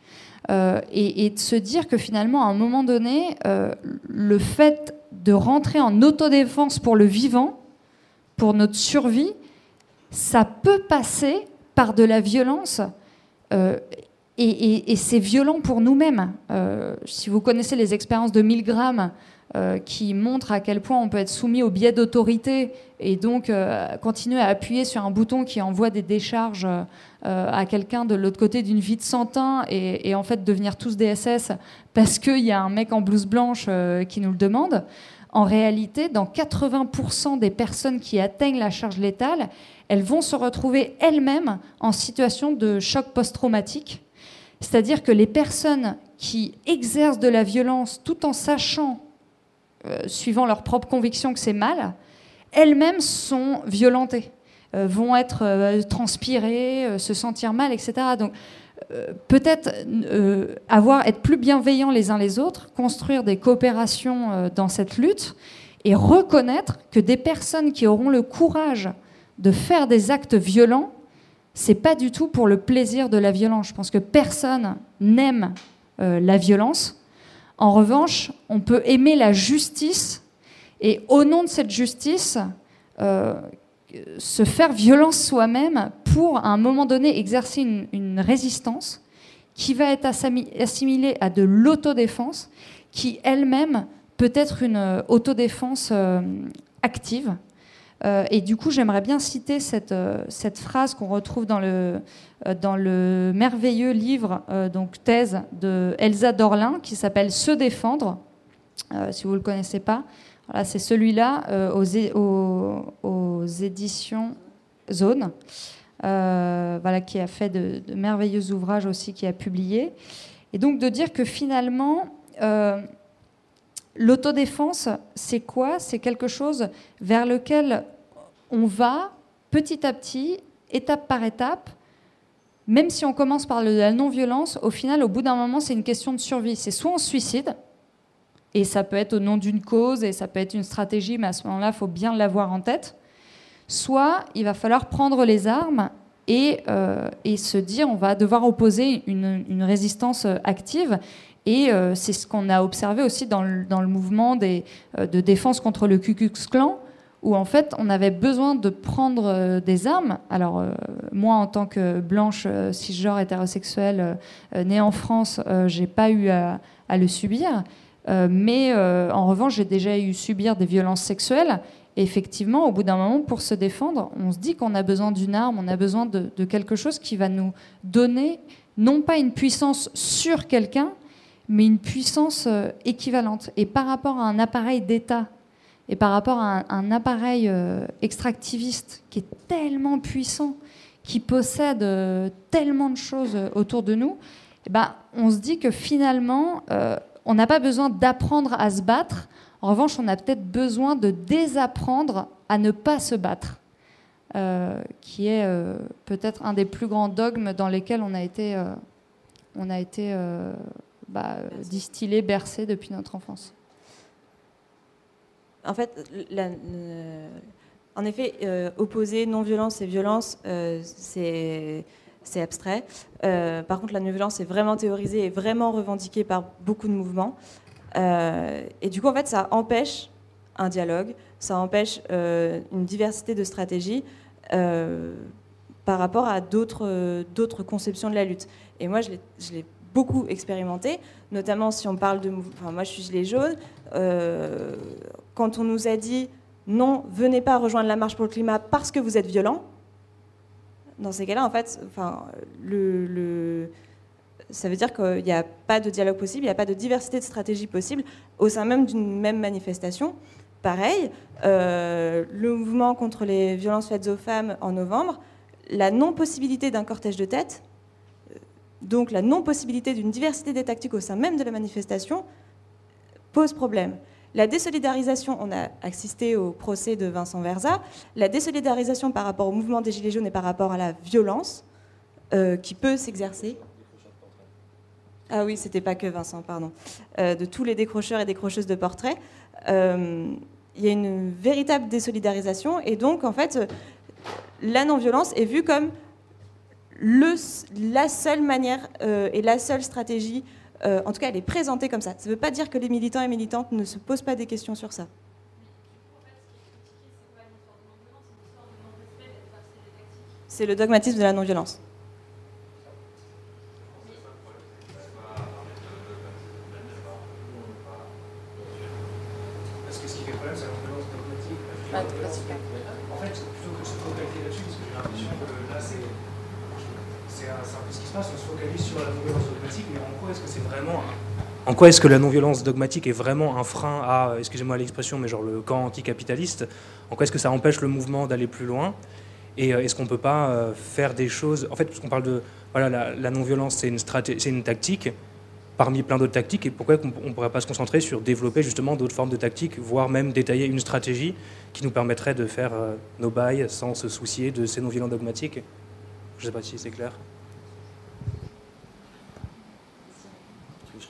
A: Et, de se dire que finalement, à un moment donné, le fait de rentrer en autodéfense pour le vivant, pour notre survie, ça peut passer par de la violence. Et, c'est violent pour nous-mêmes. si vous connaissez les expériences de Milgram, euh, qui montre à quel point on peut être soumis au biais d'autorité et donc euh, continuer à appuyer sur un bouton qui envoie des décharges euh, à quelqu'un de l'autre côté d'une vie de santin et, et, en fait devenir tous des SS parce qu'il y a un mec en blouse blanche qui nous le demande. En réalité, dans 80% des personnes qui atteignent la charge létale, elles vont se retrouver elles-mêmes en situation de choc post-traumatique. C'est-à-dire que les personnes qui exercent de la violence tout en sachant euh, suivant leur propre conviction que c'est mal, elles-mêmes sont violentées, euh, vont être euh, transpirées, se sentir mal, etc. Donc peut-être avoir être plus bienveillants les uns les autres, construire des coopérations dans cette lutte et reconnaître que des personnes qui auront le courage de faire des actes violents, c'est pas du tout pour le plaisir de la violence. Je pense que personne n'aime la violence. En revanche, on peut aimer la justice et au nom de cette justice, euh, se faire violence soi-même pour, à un moment donné, exercer une, résistance qui va être assimilée à de l'autodéfense, qui elle-même peut être une euh, autodéfense euh, active. Et du coup, j'aimerais bien citer cette, cette phrase qu'on retrouve dans le, euh, merveilleux livre, euh, donc thèse de Elsa Dorlin, qui s'appelle Se défendre, euh, si vous ne le connaissez pas. Voilà, c'est celui-là aux, éditions Zone, voilà, qui a fait de, merveilleux ouvrages aussi, qui a publié. Et donc de dire que finalement, l'autodéfense, c'est quoi? C'est quelque chose vers lequel on va petit à petit, étape par étape, même si on commence par la non-violence, au final, au bout d'un moment, c'est une question de survie. C'est soit on suicide, et ça peut être au nom d'une cause, et ça peut être une stratégie, mais à ce moment-là, il faut bien l'avoir en tête. Soit il va falloir prendre les armes et, euh, se dire on va devoir opposer une, résistance euh, active. Et euh, c'est ce qu'on a observé aussi dans le, mouvement de défense contre le Ku Klux Klan, où en fait on avait besoin de prendre des armes. Alors moi en tant que blanche cisgenre hétérosexuelle née en France, j'ai pas eu à, le subir, mais en revanche j'ai déjà eu subir des violences sexuelles. Et effectivement, au bout d'un moment, pour se défendre, on se dit qu'on a besoin d'une arme, on a besoin de, quelque chose qui va nous donner non pas une puissance sur quelqu'un, mais une puissance équivalente. Et par rapport à un appareil d'État et par rapport à un, appareil euh, extractiviste qui est tellement puissant, qui possède euh, tellement de choses autour de nous, eh ben, on se dit que finalement, euh, on n'a pas besoin d'apprendre à se battre. En revanche, on a peut-être besoin de désapprendre à ne pas se battre, qui est peut-être un des plus grands dogmes dans lesquels on a été, été bah, distillé, bercé depuis notre enfance
C: en fait, effet, euh, opposer non-violence et violence, euh, c'est abstrait. Euh, par contre, la non-violence est vraiment théorisée et vraiment revendiquée par beaucoup de mouvements. Et du coup, en fait, ça empêche un dialogue, ça empêche une diversité de stratégies par rapport à d'autres conceptions de la lutte. Et moi, je l'ai beaucoup expérimenté, notamment si on parle de... Enfin, moi, je suis gilet jaune quand on nous a dit non, venez pas rejoindre la marche pour le climat parce que vous êtes violent, dans ces cas-là, en fait, enfin, le, ça veut dire qu'il n'y a pas de dialogue possible, il n'y a pas de diversité de stratégies possible au sein même d'une même manifestation. Pareil, euh, le mouvement contre les violences faites aux femmes en novembre, la non-possibilité d'un cortège de tête, euh, donc la non-possibilité d'une diversité des tactiques au sein même de la manifestation, pose problème. La désolidarisation, on a assisté au procès de Vincent Verza, la désolidarisation par rapport au mouvement des Gilets jaunes et par rapport à la violence euh, qui peut s'exercer. Ah oui, c'était pas que Vincent, pardon. Euh, de tous les décrocheurs et décrocheuses de portraits. Euh, il y a une véritable désolidarisation et donc, en fait, la non-violence est vue comme le, la seule manière et la seule stratégie, en tout cas elle est présentée comme ça. Ça ne veut pas dire que les militants et militantes ne se posent pas des questions sur ça. C'est le dogmatisme de la non-violence.
E: Parce que ce qui fait problème, c'est la non-violence dogmatique. Ah, en fait, plutôt que de se focaliser là-dessus, parce que j'ai l'impression que là, c'est un peu ce qui se passe, on se focalise sur la non-violence dogmatique, mais en quoi est-ce que c'est vraiment en quoi est-ce que la non-violence dogmatique est vraiment un frein à, excusez-moi l'expression, mais genre le camp anticapitaliste En quoi est-ce que ça empêche le mouvement d'aller plus loin? Et euh, est-ce qu'on ne peut pas euh, faire des choses? En fait, parce qu'on parle de voilà, la, non-violence, c'est une, c'est une tactique parmi plein d'autres tactiques. Et pourquoi on ne pourrait pas se concentrer sur développer justement d'autres formes de tactiques, voire même détailler une stratégie qui nous permettrait de faire euh, nos bails sans se soucier de ces non-violents dogmatiques? Je ne sais pas si c'est clair.
B: je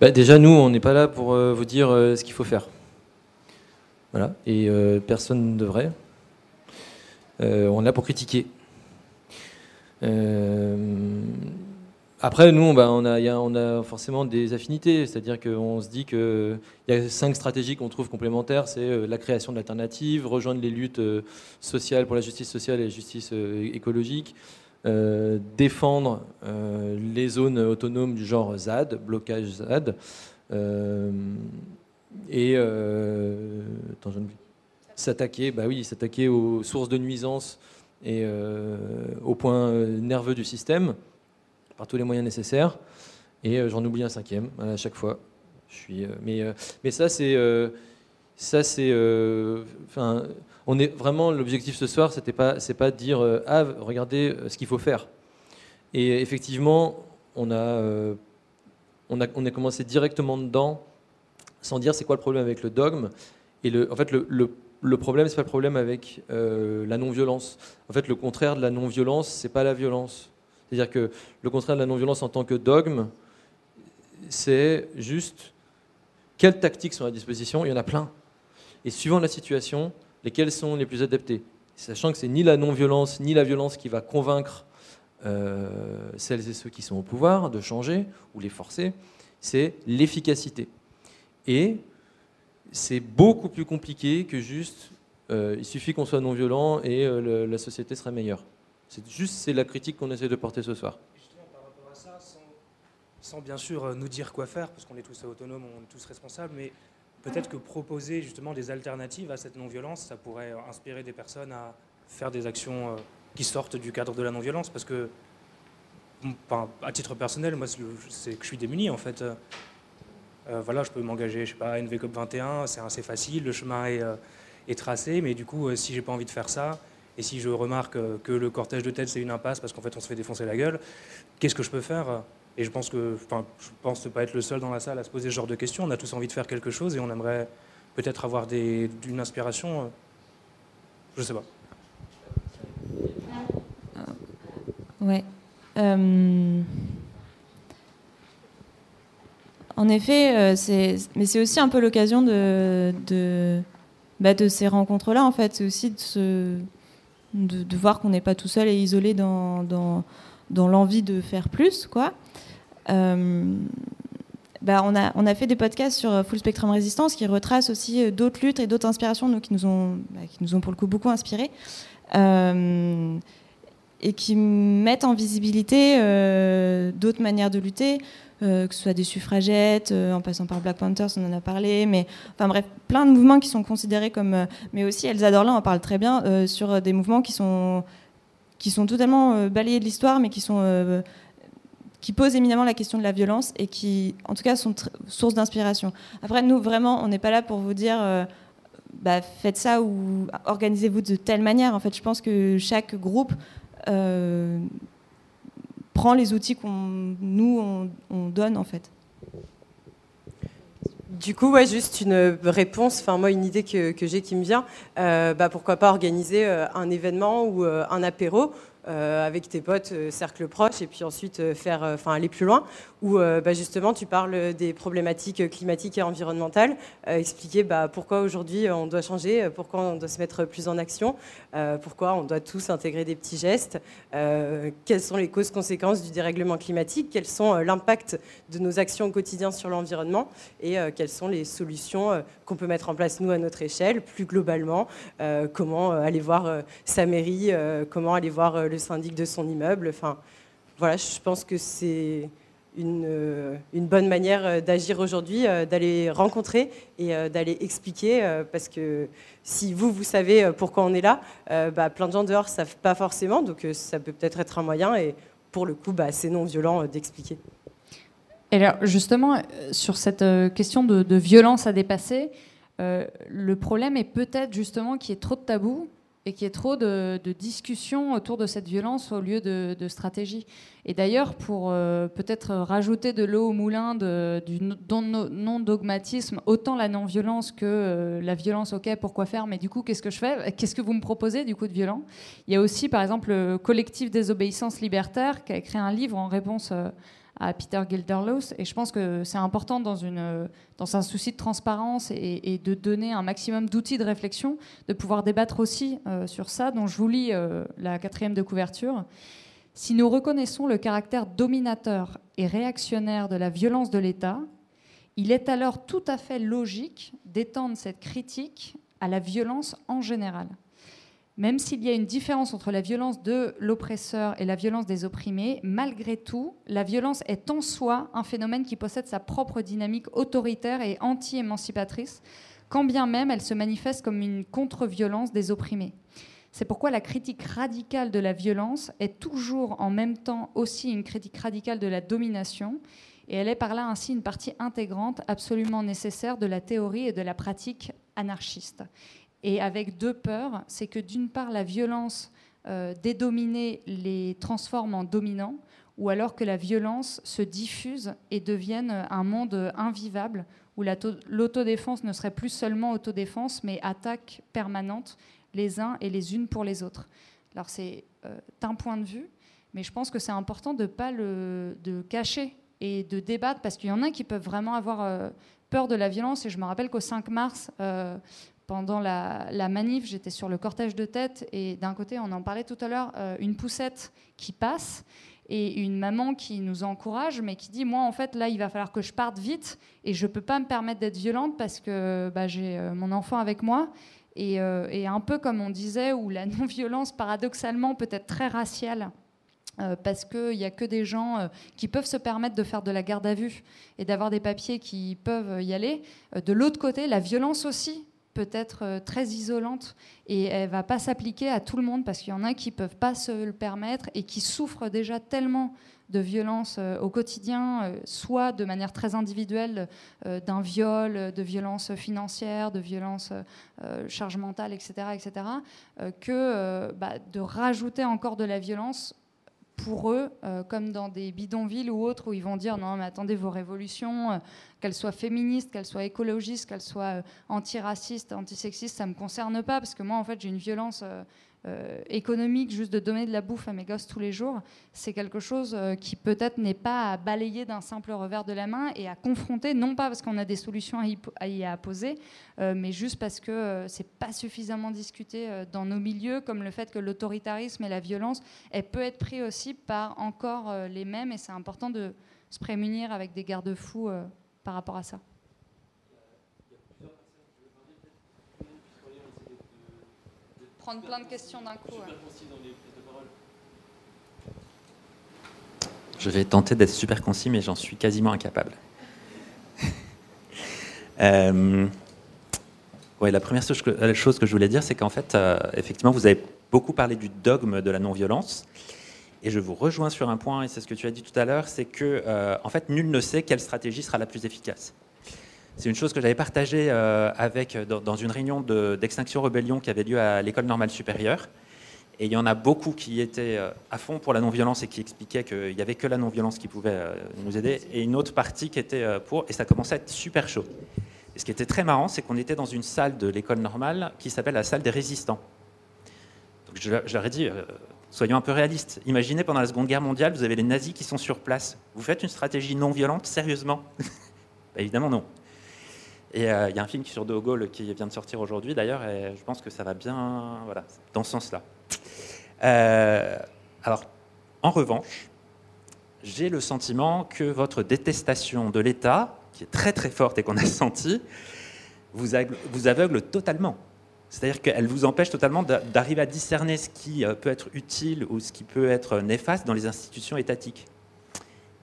B: bah, Déjà, nous, on n'est pas là pour vous dire ce qu'il faut faire. Voilà. Et personne ne devrait. Euh, on est là pour critiquer. Euh, après, nous, on, a, forcément des affinités, c'est-à-dire qu'on se dit qu'il y a cinq stratégies qu'on trouve complémentaires, c'est euh, la création d'alternatives, rejoindre les luttes sociales pour la justice sociale et la justice écologique, défendre les zones autonomes du genre ZAD, blocage ZAD, et... s'attaquer, bah oui, s'attaquer aux sources de nuisance et euh, aux points euh, nerveux du système par tous les moyens nécessaires. Et euh, j'en oublie un cinquième à chaque fois. Je suis, mais, mais ça c'est ça c'est on est vraiment l'objectif ce soir c'était pas pas de dire ah regardez ce qu'il faut faire et effectivement on a on a on a commencé directement dedans sans dire c'est quoi le problème avec le dogme et le en fait le, le le problème, c'est pas le problème avec euh, la non-violence. En fait, le contraire de la non-violence, c'est pas la violence. C'est-à-dire que le contraire de la non-violence en tant que dogme, c'est juste quelles tactiques sont à disposition. Il y en a plein. Et suivant la situation, lesquelles sont les plus adaptées. Sachant que c'est ni la non-violence ni la violence qui va convaincre euh, celles et ceux qui sont au pouvoir de changer ou les forcer, c'est l'efficacité. Et c'est beaucoup plus compliqué que juste euh, il suffit qu'on soit non violent et euh, la société sera meilleure. C'est juste c'est la critique qu'on essaie de porter ce soir.
E: Justement, par rapport à ça, sans, bien sûr euh, nous dire quoi faire, parce qu'on est tous autonomes, on est tous responsables, mais peut-être que proposer justement des alternatives à cette non-violence, ça pourrait inspirer des personnes à faire des actions qui sortent du cadre de la non-violence, parce que, à titre personnel, moi, c'est que je suis démuni en fait. Euh, voilà, je peux m'engager, je sais pas, à NVCOP 21, c'est assez facile, le chemin est, euh, tracé, mais du coup, euh, si j'ai pas envie de faire ça, et si je remarque que le cortège de tête c'est une impasse parce qu'en fait on se fait défoncer la gueule, qu'est-ce que je peux faire? Et je pense que, enfin, je pense ne pas être le seul dans la salle à se poser ce genre de questions. On a tous envie de faire quelque chose et on aimerait peut-être avoir d'une inspiration. Je sais pas.
C: Ouais. En effet, euh, mais c'est aussi un peu l'occasion de, de, bah, ces rencontres-là, en fait. C'est aussi de, de, voir qu'on n'est pas tout seul et isolé dans, dans, l'envie de faire plus, quoi. Euh, bah, on, a, on a fait des podcasts sur Full Spectrum Résistance qui retracent aussi euh, d'autres luttes et d'autres inspirations qui, nous ont, bah, qui nous ont pour le coup beaucoup inspirés. et qui mettent en visibilité d'autres manières de lutter, euh, que ce soit des suffragettes, euh, en passant par Black Panthers, on en a parlé, mais enfin bref, plein de mouvements qui sont considérés comme. Euh, mais aussi, Elsa Dorlin en parle très bien sur des mouvements qui sont, qui sont totalement balayés de l'histoire, mais qui sont. qui posent éminemment la question de la violence et qui, en tout cas, sont source d'inspiration. Après, nous, vraiment, on n'est pas là pour vous dire bah, faites ça ou organisez-vous de telle manière. En fait, je pense que chaque groupe prend les outils qu'on nous on, donne en fait.
F: Du coup, ouais, juste une réponse, enfin moi une idée que, que j'ai qui me vient, euh, bah, pourquoi pas organiser euh, un événement ou euh, un apéro avec tes potes, cercle proche, et puis ensuite faire, enfin aller plus loin, où bah, justement tu parles des problématiques climatiques et environnementales, expliquer bah, pourquoi aujourd'hui on doit changer, pourquoi on doit se mettre plus en action, pourquoi on doit tous intégrer des petits gestes, quelles sont les causes-conséquences du dérèglement climatique, quels sont l'impact de nos actions au quotidien sur l'environnement et quelles sont les solutions qu'on peut mettre en place nous à notre échelle, plus globalement, comment aller voir sa mairie, comment aller voir le syndic de son immeuble. Enfin, voilà, je pense que c'est une, euh, une, bonne manière euh, d'agir aujourd'hui, euh, d'aller rencontrer et d'aller expliquer, parce que si vous, vous savez pourquoi on est là, bah, plein de gens dehors ne savent pas forcément, donc ça peut peut-être être un moyen, et pour le coup, bah, c'est non violent d'expliquer.
A: Et alors, justement, sur cette question de, de violence à dépasser, le problème est peut-être justement qu'il y ait trop de tabous et qu'il y ait trop de, discussions autour de cette violence au lieu de, stratégie. Et d'ailleurs, pour euh, peut-être rajouter de l'eau au moulin du non-dogmatisme, autant la non-violence que euh, la violence, ok, pourquoi faire, mais du coup, qu'est-ce que je fais Qu'est-ce que vous me proposez du coup de violent? Il y a aussi, par exemple, le collectif Désobéissance libertaire qui a écrit un livre en réponse euh, à Peter Gilderlos. Et je pense que c'est important dans, un souci de transparence et, de donner un maximum d'outils de réflexion, de pouvoir débattre aussi euh, sur ça, dont je vous lis euh, la quatrième de couverture. Si nous reconnaissons le caractère dominateur et réactionnaire de la violence de l'État, il est alors tout à fait logique d'étendre cette critique à la violence en général. Même s'il y a une différence entre la violence de l'oppresseur et la violence des opprimés, malgré tout, la violence est en soi un phénomène qui possède sa propre dynamique autoritaire et anti-émancipatrice, quand bien même elle se manifeste comme une contre-violence des opprimés. C'est pourquoi la critique radicale de la violence est toujours en même temps aussi une critique radicale de la domination, et elle est par là ainsi une partie intégrante absolument nécessaire de la théorie et de la pratique anarchiste et avec deux peurs. C'est que d'une part, la violence euh, des les transforme en dominants, ou alors que la violence se diffuse et devienne un monde invivable, où l'autodéfense ne serait plus seulement autodéfense, mais attaque permanente les uns et les unes pour les autres. Alors c'est euh, un point de vue, mais je pense que c'est important de ne pas le de cacher et de débattre, parce qu'il y en a qui peuvent vraiment avoir euh, peur de la violence. Et je me rappelle qu'au 5 mars, pendant la, manif, j'étais sur le cortège de tête et d'un côté, on en parlait tout à l'heure, euh, une poussette qui passe et une maman qui nous encourage, mais qui dit moi en fait là il va falloir que je parte vite et je peux pas me permettre d'être violente parce que bah, j'ai euh, mon enfant avec moi euh, et, un peu comme on disait où la non-violence paradoxalement peut être très raciale. parce qu'il n'y a que des gens qui peuvent se permettre de faire de la garde à vue et d'avoir des papiers qui peuvent y aller. de l'autre côté, la violence aussi peut être euh, très isolante et elle va pas s'appliquer à tout le monde parce qu'il y en a qui peuvent pas se le permettre et qui souffrent déjà tellement de violence euh, au quotidien, euh, soit de manière très individuelle, d'un viol, de violence financière, de violence charge mentale, etc., etc., que bah, de rajouter encore de la violence pour eux, euh, comme dans des bidonvilles ou autres, où ils vont dire non, mais attendez, vos révolutions, euh, qu'elles soient féministes, qu'elles soient écologistes, qu'elles soient euh, antiracistes, antisexistes, ça ne me concerne pas, parce que moi, en fait, j'ai une violence euh, économique, juste de donner de la bouffe à mes gosses tous les jours, c'est quelque chose euh, qui peut-être n'est pas à balayer d'un simple revers de la main et à confronter, non pas parce qu'on a des solutions à y, apposer, euh, mais juste parce que c'est pas suffisamment discuté dans nos milieux, comme le fait que l'autoritarisme et la violence, elle peut être pris aussi par encore les mêmes, et c'est important de se prémunir avec des garde-fous par rapport à ça. Prendre plein de questions d'un coup.
G: Je vais tenter d'être super concis, mais j'en suis quasiment incapable. euh, ouais, la première chose que, chose que je voulais dire, c'est qu'en fait, euh, effectivement, vous avez beaucoup parlé du dogme de la non-violence. Et je vous rejoins sur un point, et c'est ce que tu as dit tout à l'heure, c'est que, euh, en fait, nul ne sait quelle stratégie sera la plus efficace. C'est une chose que j'avais partagée euh, avec, dans, une réunion d'Extinction Rebellion qui avait lieu à l'École normale supérieure. Et il y en a beaucoup qui étaient euh, à fond pour la non-violence et qui expliquaient qu'il n'y avait que la non-violence qui pouvait euh, nous aider, et une autre partie qui était pour, et ça commençait à être super chaud. Et ce qui était très marrant, c'est qu'on était dans une salle de l'école normale qui s'appelle la salle des résistants. Donc je, leur ai dit, Soyons un peu réalistes. Imaginez pendant la Seconde Guerre mondiale, vous avez les nazis qui sont sur place. Vous faites une stratégie non violente, sérieusement? Bah, Évidemment non. Et euh, il y a un film sur Gaulle qui vient de sortir aujourd'hui d'ailleurs, et je pense que ça va bien voilà, dans ce sens-là. Euh, alors, en revanche, j'ai le sentiment que votre détestation de l'État, qui est très très forte et qu'on a senti, vous aveugle totalement. C'est-à-dire qu'elle vous empêche totalement d'arriver à discerner ce qui euh, peut être utile ou ce qui peut être néfaste dans les institutions étatiques.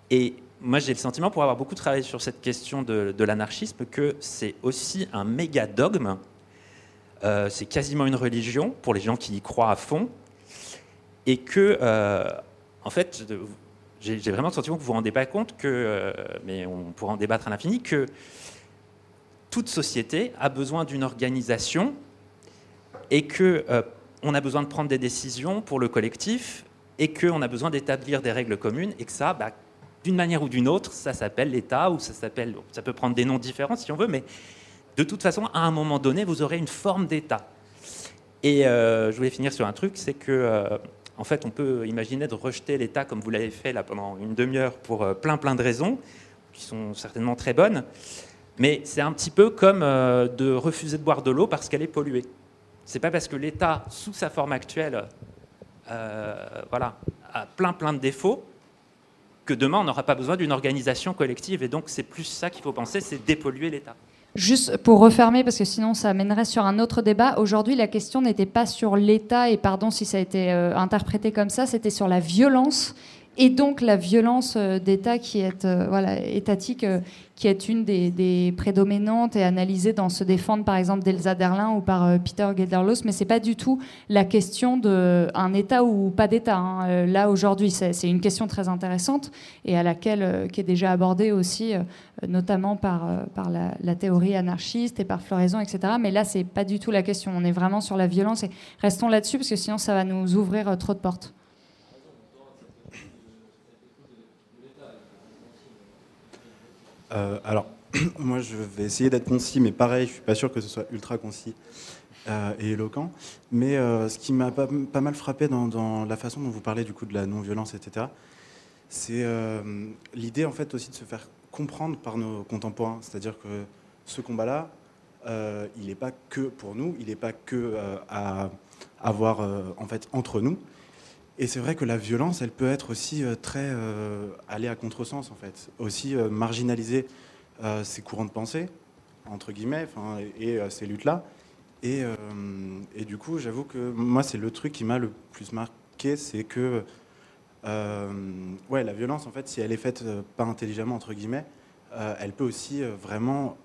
G: Et moi, j'ai le sentiment, pour avoir beaucoup travaillé sur cette question de, l'anarchisme, que c'est aussi un méga dogme. Euh, c'est quasiment une religion pour les gens qui y croient à fond. Et que, euh, en fait, j'ai vraiment le sentiment que vous vous rendez pas compte que, mais on pourra en débattre à l'infini, que toute société a besoin d'une organisation et qu'on euh, a besoin de prendre des décisions pour le collectif et qu'on a besoin d'établir des règles communes et que ça, bah, d'une manière ou d'une autre, ça s'appelle l'État ou ça s'appelle, ça peut prendre des noms différents si on veut, mais de toute façon, à un moment donné, vous aurez une forme d'État. Et euh, je voulais finir sur un truc, c'est que euh, en fait, on peut imaginer de rejeter l'État comme vous l'avez fait là pendant une demi-heure pour plein plein de raisons qui sont certainement très bonnes, mais c'est un petit peu comme de refuser de boire de l'eau parce qu'elle est polluée. C'est pas parce que l'État, sous sa forme actuelle, euh, voilà, a plein plein de défauts que demain on n'aura pas besoin d'une organisation collective. Et donc c'est plus ça qu'il faut penser, c'est dépolluer l'État.
A: Juste pour refermer, parce que sinon ça mènerait sur un autre débat. Aujourd'hui, la question n'était pas sur l'État, et pardon si ça a été euh, interprété comme ça, c'était sur la violence et donc la violence euh, d'État qui est voilà étatique qui est une des, prédominantes et analysée dans Se défendre, par exemple, d'Elsa Derlin ou par euh, Peter Gederlos, mais c'est pas du tout la question d'un État ou pas d'État. Hein. Euh, là, aujourd'hui, c'est une question très intéressante et à laquelle, euh, qui est déjà abordée aussi, notamment par, par la, théorie anarchiste et par Floraison, etc. Mais là, c'est pas du tout la question. On est vraiment sur la violence et restons là-dessus parce que sinon, ça va nous ouvrir trop de portes.
H: Euh, alors, moi, je vais essayer d'être concis, mais pareil, je suis pas sûr que ce soit ultra concis euh, et éloquent. Mais euh, ce qui m'a pas, mal frappé dans, la façon dont vous parlez du coup de la non-violence, etc., c'est l'idée en fait aussi de se faire comprendre par nos contemporains. C'est-à-dire que ce combat-là, il n'est pas que pour nous, il n'est pas que à avoir en fait entre nous. Et c'est vrai que la violence, elle peut être aussi euh, très euh, aller à contresens en fait, aussi euh, marginaliser ces courants de pensée entre guillemets, et, ces luttes-là. Et, et, du coup, j'avoue que moi, c'est le truc qui m'a le plus marqué, c'est que ouais, la violence, en fait, si elle est faite pas intelligemment entre guillemets, elle peut aussi vraiment,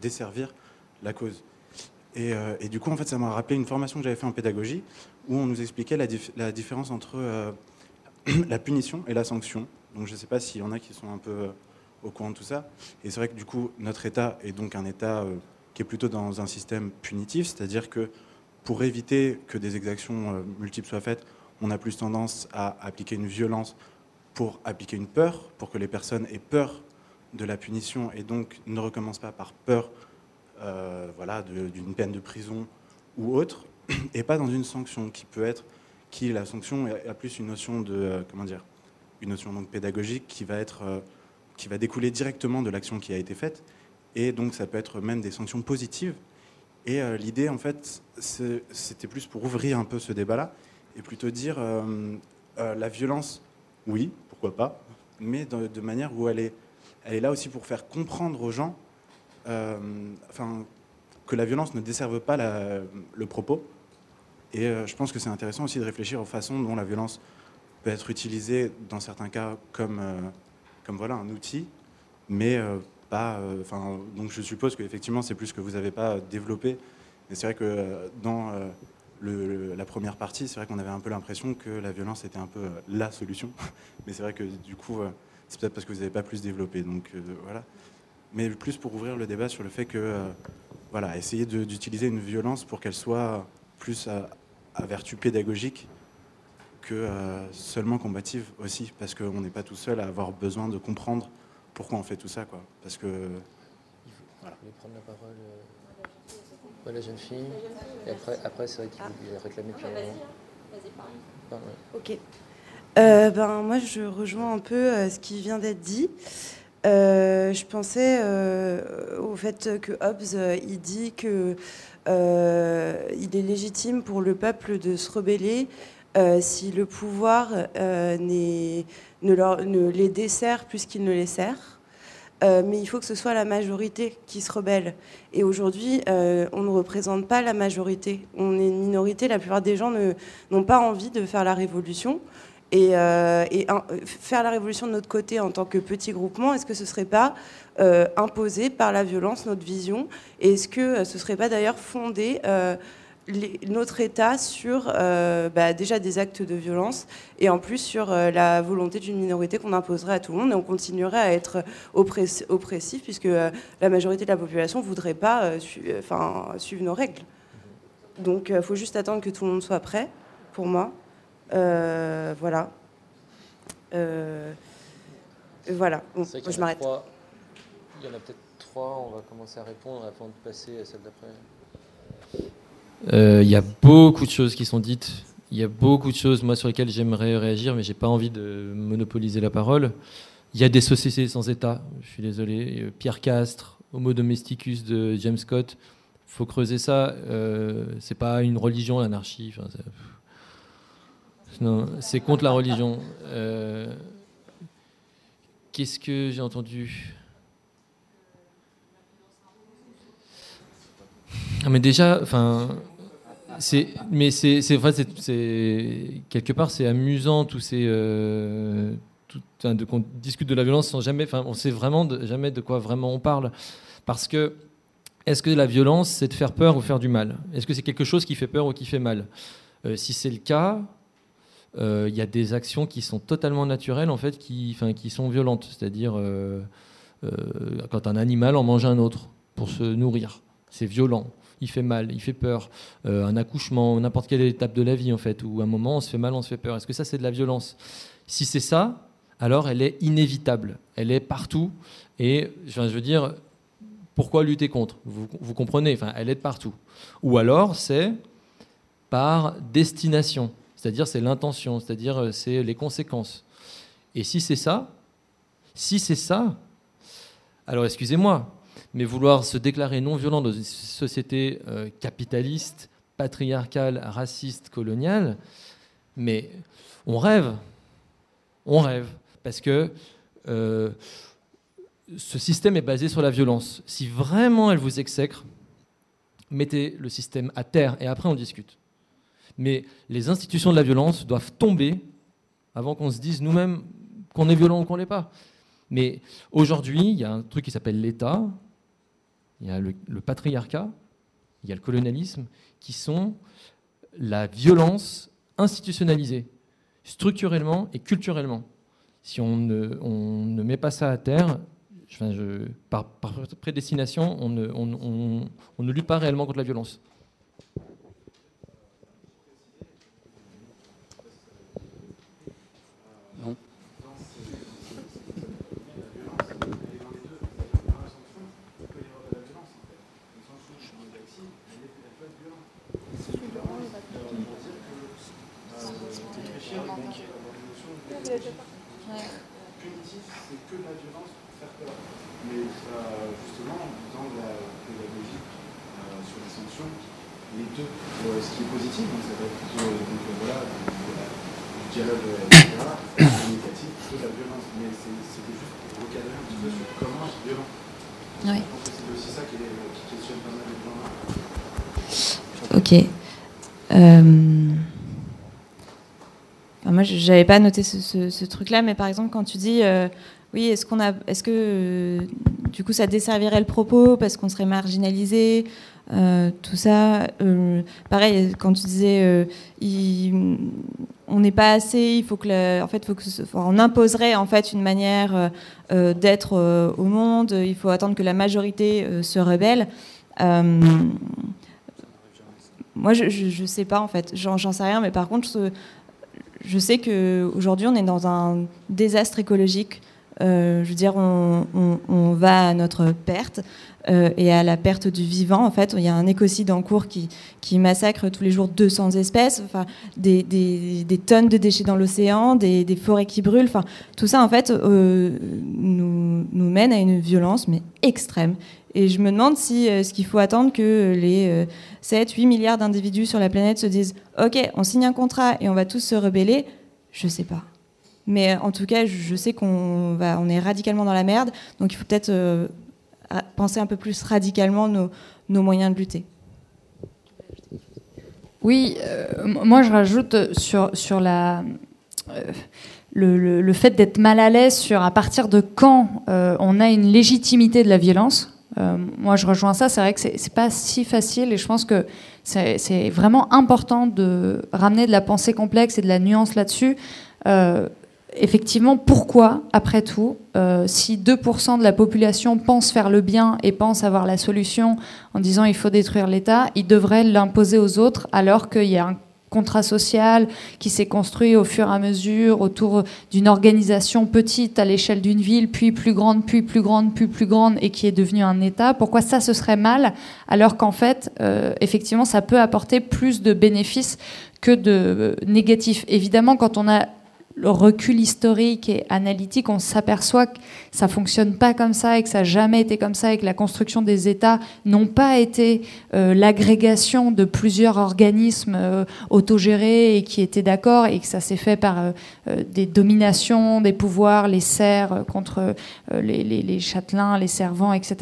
H: desservir la cause. Et, et, du coup, en fait, ça m'a rappelé une formation que j'avais fait en pédagogie, où on nous expliquait la, différence entre euh, la punition et la sanction. Donc je ne sais pas s'il y en a qui sont un peu euh, au courant de tout ça. Et c'est vrai que du coup, notre État est donc un État euh, qui est plutôt dans un système punitif, c'est-à-dire que pour éviter que des exactions multiples soient faites, on a plus tendance à appliquer une violence pour appliquer une peur, pour que les personnes aient peur de la punition et donc ne recommencent pas par peur voilà, d'une peine de prison ou autre et pas dans une sanction qui peut être, qui la sanction a plus une notion de, euh, comment dire, une notion donc pédagogique qui va être, euh, qui va découler directement de l'action qui a été faite, et donc ça peut être même des sanctions positives. Et euh, l'idée, en fait, c'était plus pour ouvrir un peu ce débat-là, et plutôt dire la violence, oui, pourquoi pas, mais de, manière où elle est, elle est là aussi pour faire comprendre aux gens, enfin, que la violence ne desserve pas le propos, et euh, je pense que c'est intéressant aussi de réfléchir aux façons dont la violence peut être utilisée dans certains cas comme, euh, comme voilà, un outil, mais euh, pas. Enfin, donc je suppose qu'effectivement c'est plus que vous n'avez pas développé. Mais c'est vrai que dans le, la première partie, c'est vrai qu'on avait un peu l'impression que la violence était un peu la solution. Mais c'est vrai que du coup, c'est peut-être parce que vous n'avez pas plus développé. Donc voilà. Mais plus pour ouvrir le débat sur le fait que, voilà, essayer d'utiliser une violence pour qu'elle soit plus à, vertu pédagogique que euh, seulement combative aussi, parce qu'on n'est pas tout seul à avoir besoin de comprendre pourquoi on fait tout ça, quoi. Parce que
B: voilà. prendre la parole. Euh, la jeune fille. Et après, après c'est vrai qu'il ah. réclamé depuis un moment.
I: Ok. ben, moi, je rejoins un peu ce qui vient d'être dit. je pensais au fait que Hobbes, il dit que il est légitime pour le peuple de se rebeller si le pouvoir ne, leur, ne les dessert plus qu'il ne les sert. Euh, mais il faut que ce soit la majorité qui se rebelle. Et aujourd'hui, euh, on ne représente pas la majorité. On est une minorité. La plupart des gens n'ont pas envie de faire la révolution. Et, euh, faire la révolution de notre côté en tant que petit groupement, est-ce que ce ne serait pas imposé par la violence notre vision Et est-ce que ce ne serait pas d'ailleurs fondé notre État sur euh, bah, déjà des actes de violence et en plus sur euh, la volonté d'une minorité qu'on imposerait à tout le monde et on continuerait à être oppressif puisque euh, la majorité de la population ne voudrait pas suivre nos règles. Donc il faut juste attendre que tout le monde soit prêt, pour moi. voilà. voilà, je m'arrête.
B: Il y en a peut-être trois, on va commencer à répondre avant de passer à celle d'après. Euh, il y a beaucoup de choses qui sont dites. Il y a beaucoup de choses, moi, sur lesquelles j'aimerais réagir, mais j'ai pas envie de monopoliser la parole. Il y a des sociétés sans État, je suis désolé. Euh, Pierre Castre, Homo domesticus de James Scott, faut creuser ça. Euh, c'est pas une religion, l'anarchie. Non, c'est contre la religion. Euh, qu'est-ce que j'ai entendu? Ah, mais déjà, enfin, c'est, mais c'est, c'est, c'est, quelque part, c'est amusant tous ces, euh, tout, de, qu'on discute de la violence sans jamais, enfin, on sait vraiment jamais de quoi vraiment on parle, parce que est-ce que la violence, c'est de faire peur ou faire du mal? Est-ce que c'est quelque chose qui fait peur ou qui fait mal? Euh, Si c'est le cas, il euh, y a des actions qui sont totalement naturelles en fait, qui, enfin, qui sont violentes, c'est-à-dire quand un animal en mange un autre pour se nourrir, c'est violent il fait mal, il fait peur. Euh, un accouchement, n'importe quelle étape de la vie, en fait, où à un moment on se fait mal, on se fait peur. Est-ce que ça, c'est de la violence? Si c'est ça, alors elle est inévitable. Elle est partout. Et je veux dire, pourquoi lutter contre? Vous, comprenez Elle est partout. Ou alors, c'est par destination. C'est-à-dire, c'est l'intention. C'est-à-dire, euh, c'est les conséquences. Et si c'est ça, si c'est ça, alors excusez-moi, mais vouloir se déclarer non violent dans une société euh, capitaliste, patriarcale, raciste, coloniale, mais on rêve, on rêve, parce que euh, ce système est basé sur la violence. Si vraiment elle vous exècre, mettez le système à terre et après on discute. Mais les institutions de la violence doivent tomber avant qu'on se dise nous-mêmes qu'on est violent ou qu'on l'est pas. Mais aujourd'hui, il y a un truc qui s'appelle l'État, il y a le, patriarcat, il y a le colonialisme, qui sont la violence institutionnalisée, structurellement et culturellement. Si on ne, met pas ça à terre, par, prédestination, on ne lutte pas réellement contre la violence.
H: Punitif, c'est que la violence pour faire peur. Mais euh, justement, dans la pédagogie euh, sur les sanctions, les deux, euh, ce positif, donc ça va être plutôt donc, voilà, du dialogue, etc., négatif, plutôt la violence. Mais c'était juste pour recadrer un petit peu sur comment être violent. Oui. C'est aussi ça qui, est, qui questionne pas mal les gens.
C: Ok. Euh moi, je n'avais pas noté ce, truc-là, mais par exemple, quand tu dis, euh, oui, est-ce qu'on a, est-ce que euh, du coup, ça desservirait le propos parce qu'on serait marginalisé, euh, tout ça. pareil, quand tu disais, on n'est pas assez, il faut que, en fait, faut que, on imposerait en fait une manière d'être au monde. Il faut attendre que la majorité se rebelle. moi, je ne sais pas en fait, j'en sais rien, mais par contre, je sais qu'aujourd'hui, on est dans un désastre écologique je veux dire, on, va à notre perte. Et à la perte du vivant. En fait, il y a un écocide en cours qui, qui massacre tous les jours 200 espèces, enfin, des, tonnes de déchets dans l'océan, des, forêts qui brûlent. Enfin, tout ça, en fait, nous, nous, mène à une violence, mais extrême. Et je me demande si ce qu'il faut attendre que les 7, 8 milliards d'individus sur la planète se disent OK, on signe un contrat et on va tous se rebeller, je ne sais pas. Mais en tout cas, je sais qu'on on est radicalement dans la merde, donc il faut peut-être euh, penser un peu plus radicalement nos, moyens de lutter.
A: Oui, euh, moi je rajoute sur, euh, le, fait d'être mal à l'aise sur à partir de quand on a une légitimité de la violence. Euh, moi, je rejoins ça. C'est vrai que c'est pas si facile et je pense que c'est vraiment important de ramener de la pensée complexe et de la nuance là-dessus. Effectivement, pourquoi, après tout, euh, si 2% de la population pense faire le bien et pense avoir la solution en disant il faut détruire l'État, ils devraient l'imposer aux autres alors qu'il y a un contrat social qui s'est construit au fur et à mesure autour d'une organisation petite à l'échelle d'une ville, puis plus grande, puis plus grande, puis plus grande, et qui est devenue un État. Pourquoi ça, ce serait mal, alors qu'en fait, euh, effectivement, ça peut apporter plus de bénéfices que de négatifs? Évidemment, quand on a le recul historique et analytique, on s'aperçoit que ça fonctionne pas comme ça et que ça n'a jamais été comme ça et que la construction des États n'ont pas été euh, l'agrégation de plusieurs organismes euh, autogérés et qui étaient d'accord et que ça s'est fait par euh, des dominations, des pouvoirs, les serfs contre les, les, châtelains, les servants, etc.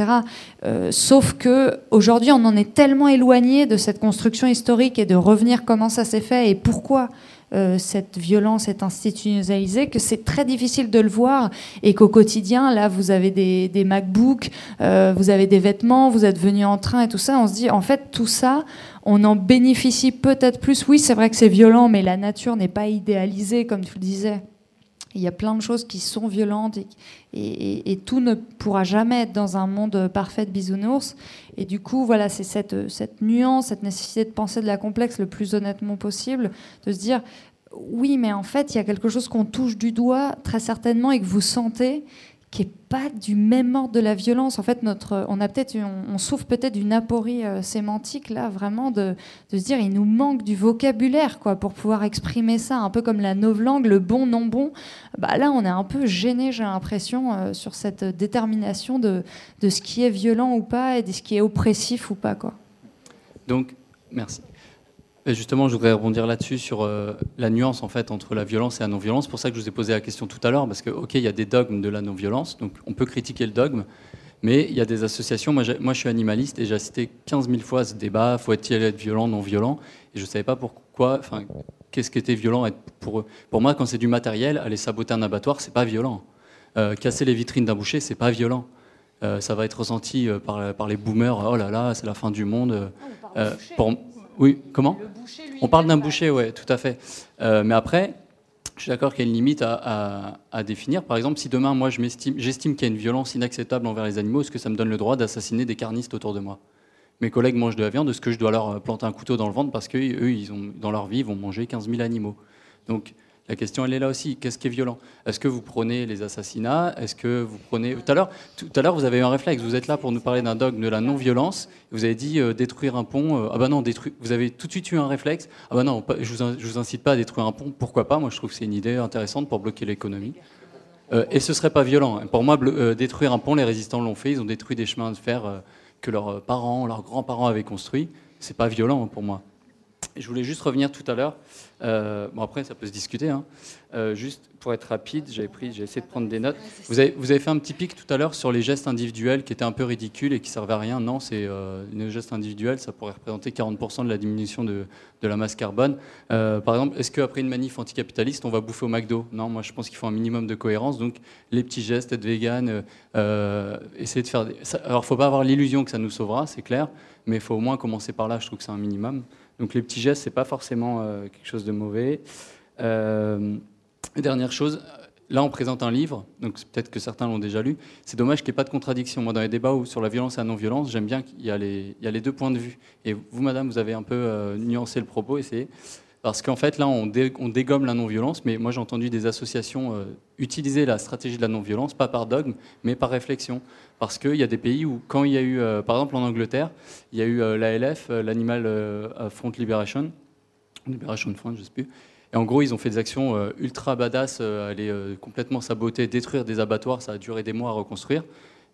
A: sauf que aujourd'hui, on en est tellement éloigné de cette construction historique et de revenir comment ça s'est fait et pourquoi. Euh, cette violence est institutionnalisée, que c'est très difficile de le voir et qu'au quotidien, là, vous avez des, MacBooks, euh, vous avez des vêtements, vous êtes venu en train et tout ça. On se dit, en fait, tout ça, on en bénéficie peut-être plus. Oui, c'est vrai que c'est violent, mais la nature n'est pas idéalisée, comme tu le disais. Il y a plein de choses qui sont violentes et, tout ne pourra jamais être dans un monde parfait de bisounours. Et du coup, voilà, c'est cette, cette nuance, cette nécessité de penser de la complexe le plus honnêtement possible, de se dire oui, mais en fait, il y a quelque chose qu'on touche du doigt très certainement et que vous sentez qui est pas du même ordre de la violence. En fait, notre, on a peut-être, on, souffre peut-être d'une aporie euh, sémantique là, vraiment de, de, se dire, il nous manque du vocabulaire quoi pour pouvoir exprimer ça, un peu comme la novlangue, le bon non bon. Bah là, on est un peu gêné, j'ai l'impression, euh, sur cette détermination de, de ce qui est violent ou pas et de ce qui est oppressif ou pas quoi.
J: Donc, merci justement, je voudrais rebondir là-dessus sur euh, la nuance en fait entre la violence et la non-violence. C'est pour ça que je vous ai posé la question tout à l'heure, parce que ok, il y a des dogmes de la non-violence, donc on peut critiquer le dogme, mais il y a des associations. Moi, moi je suis animaliste et j'ai assisté 15 000 fois à ce débat faut-il être violent, non violent Et je ne savais pas pourquoi. Enfin, qu'est-ce qui était violent pour eux Pour moi, quand c'est du matériel, aller saboter un abattoir, c'est pas violent. Euh, casser les vitrines d'un boucher, c'est pas violent. Euh, ça va être ressenti par, par, les boomers. Oh là là, c'est la fin du monde. Ah, pour, oui, comment On parle d'un boucher, oui, tout à fait. Euh, mais après, je suis d'accord qu'il y a une limite à, définir. Par exemple, si demain, moi, j'estime qu'il y a une violence inacceptable envers les animaux, est-ce que ça me donne le droit d'assassiner des carnistes autour de moi? Mes collègues mangent de la viande, est-ce que je dois leur planter un couteau dans le ventre parce qu'eux, ils ont, dans leur vie, ils vont manger 15 000 animaux? Donc, la question, elle est là aussi. Qu'est-ce qui est violent? Est-ce que vous prenez les assassinats? Est-ce que vous prenez... Tout à l'heure, vous avez eu un réflexe. Vous êtes là pour nous parler d'un dogme de la non-violence. Vous avez dit euh, détruire un pont. Euh, ah ben non, détruire... vous avez tout de suite eu un réflexe. Ah ben non, je vous, vous incite pas à détruire un pont. Pourquoi pas? Moi, je trouve que c'est une idée intéressante pour bloquer l'économie. Euh, et ce serait pas violent. Pour moi, détruire un pont, les résistants l'ont fait. Ils ont détruit des chemins de fer que leurs parents, leurs grands-parents avaient construits. C'est pas violent pour moi. Je voulais juste revenir tout à l'heure. Euh, bon, après, ça peut se discuter. Hein. Euh, juste pour être rapide, j'ai essayé de prendre des notes. Vous avez, fait un petit pic tout à l'heure sur les gestes individuels qui étaient un peu ridicules et qui servaient à rien. Non, c'est euh, les gestes individuels, ça pourrait représenter 40% de la diminution de, de la masse carbone. Euh, par exemple, est-ce qu'après une manif anticapitaliste, on va bouffer au McDo? Non, moi je pense qu'il faut un minimum de cohérence. Donc les petits gestes, être vegan, essayer de faire. Des... Alors, faut pas avoir l'illusion que ça nous sauvera, c'est clair, mais il faut au moins commencer par là. Je trouve que c'est un minimum. Donc les petits gestes, c'est pas forcément euh, quelque chose de mauvais. Euh, dernière chose, là on présente un livre, donc peut-être que certains l'ont déjà lu. C'est dommage qu'il n'y ait pas de contradiction. Moi, dans les débats sur la violence et la non-violence, j'aime bien qu'il y, a les deux points de vue. Et vous, madame, vous avez un peu euh, nuancé le propos. Parce qu'en fait, là, on, dégomme la non-violence, mais moi j'ai entendu des associations euh, utiliser la stratégie de la non-violence, pas par dogme, mais par réflexion. Parce qu'il y a des pays où, quand il y a eu, euh, par exemple en Angleterre, il y a eu euh, l'ALF, l'Animal Front Liberation, Liberation Front, je ne sais plus. Et en gros, ils ont fait des actions ultra badass, aller complètement saboter, détruire des abattoirs, ça a duré des mois à reconstruire.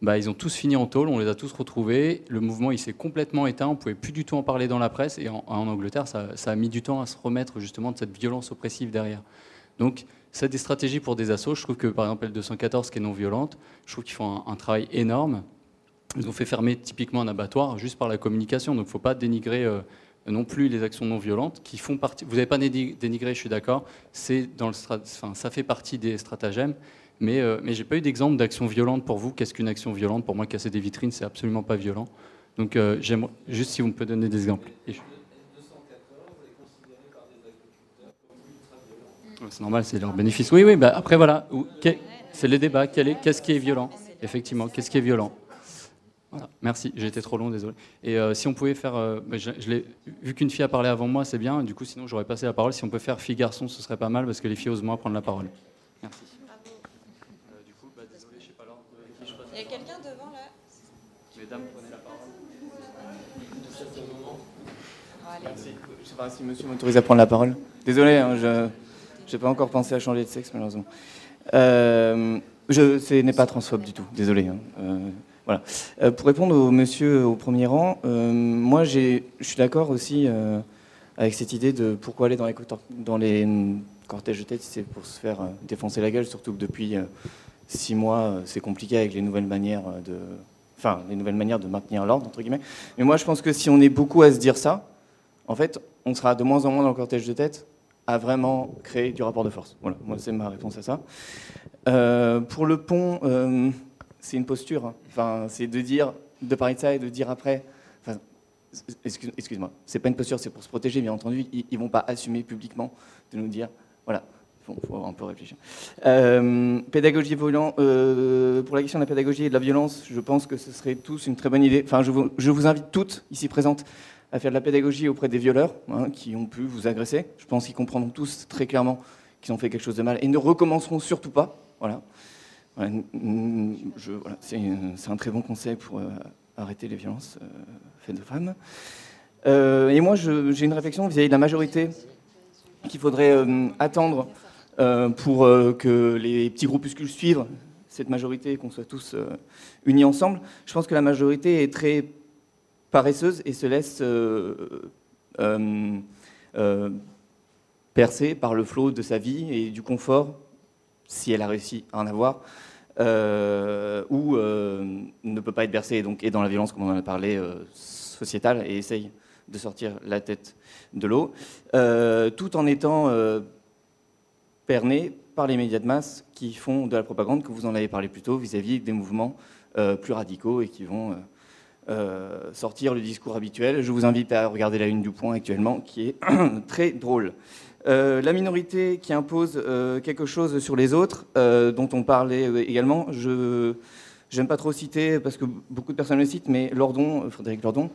J: Bah, ils ont tous fini en tôle, on les a tous retrouvés. Le mouvement, il s'est complètement éteint, on ne pouvait plus du tout en parler dans la presse. Et en, Angleterre, ça, a mis du temps à se remettre justement de cette violence oppressive derrière. Donc, c'est des stratégies pour des assauts. Je trouve que, par exemple, L214, qui est non violente, je trouve qu'ils font un, travail énorme. Ils ont fait fermer typiquement un abattoir juste par la communication. Donc, il ne faut pas dénigrer euh, non plus les actions non violentes qui font partie. Vous n'avez pas dénigré, je suis d'accord. C'est dans le, ça fait partie des stratagèmes. Mais, euh, mais je n'ai pas eu d'exemple d'action violente pour vous. Qu'est-ce qu'une action violente? Pour moi, casser des vitrines, c'est absolument pas violent. Donc, euh, juste si vous me pouvez donner des exemples. C'est normal, c'est leur bénéfice. Oui, oui, bah après voilà, c'est les débats. Qu'est-ce qui est violent? Effectivement, qu'est-ce qui est violent? Merci, j'ai été trop long, désolé. Et euh, si on pouvait faire, bah, je, vu qu'une fille a parlé avant moi, c'est bien. Du coup, sinon j'aurais passé la parole. Si on peut faire fille-garçon, ce serait pas mal parce que les filles osent moins prendre la parole. Merci.
K: Je sais pas si monsieur m'autorise à prendre la parole. Désolé, hein, je n'ai pas encore pensé à changer de sexe, malheureusement. Euh, je, ce n'est pas transphobe du tout, désolé. Hein. Euh, voilà. Euh, pour répondre au monsieur au premier rang, moi je suis d'accord aussi avec cette idée de pourquoi aller dans les, dans les cortèges de tête si c'est pour se faire défoncer la gueule, surtout que depuis six mois c'est compliqué avec les nouvelles manières de, enfin les nouvelles manières de maintenir l'ordre entre guillemets. Mais moi je pense que si on est beaucoup à se dire ça, en fait, on sera de moins en moins dans le cortège de tête à vraiment créer du rapport de force. Voilà, moi c'est ma réponse à ça. Euh, pour le pont, euh, c'est une posture. Hein. Enfin, c'est de dire, de parler de ça et de dire après. Enfin, excuse-moi, c'est pas une posture, c'est pour se protéger, bien entendu. Ils, ne vont pas assumer publiquement de nous dire, voilà, il faut, un peu réfléchir. Euh, pédagogie violente, pour la question de la pédagogie et de la violence, je pense que ce serait tous une très bonne idée. Enfin, je vous invite toutes ici présentes à faire de la pédagogie auprès des violeurs hein, qui ont pu vous agresser. Je pense qu'ils comprendront tous très clairement qu'ils ont fait quelque chose de mal et ne recommenceront surtout pas. Voilà. c'est, un très bon conseil pour euh, arrêter les violences euh, faites de femmes. Euh, et moi, j'ai une réflexion vis-à-vis de la majorité qu'il faudrait attendre pour que les petits groupuscules suivent cette majorité et qu'on soit tous unis ensemble. Je pense que la majorité est très paresseuse et se laisse euh, euh, euh, percer par le flot de sa vie et du confort, si elle a réussi à en avoir, ou ne peut pas être bercée donc, et dans la violence, comme on en a parlé, sociétale, et essaye de sortir la tête de l'eau, tout en étant perné par les médias de masse qui font de la propagande, que vous en avez parlé plus tôt, vis-à-vis des mouvements plus radicaux et qui vont euh, sortir le discours habituel. Je vous invite à regarder la une du point actuellement, qui est très drôle. Euh, la minorité qui impose euh, quelque chose sur les autres, dont on parlait également, je n'aime pas trop citer, parce que beaucoup de personnes le citent, mais Lordon, Frédéric Lordon,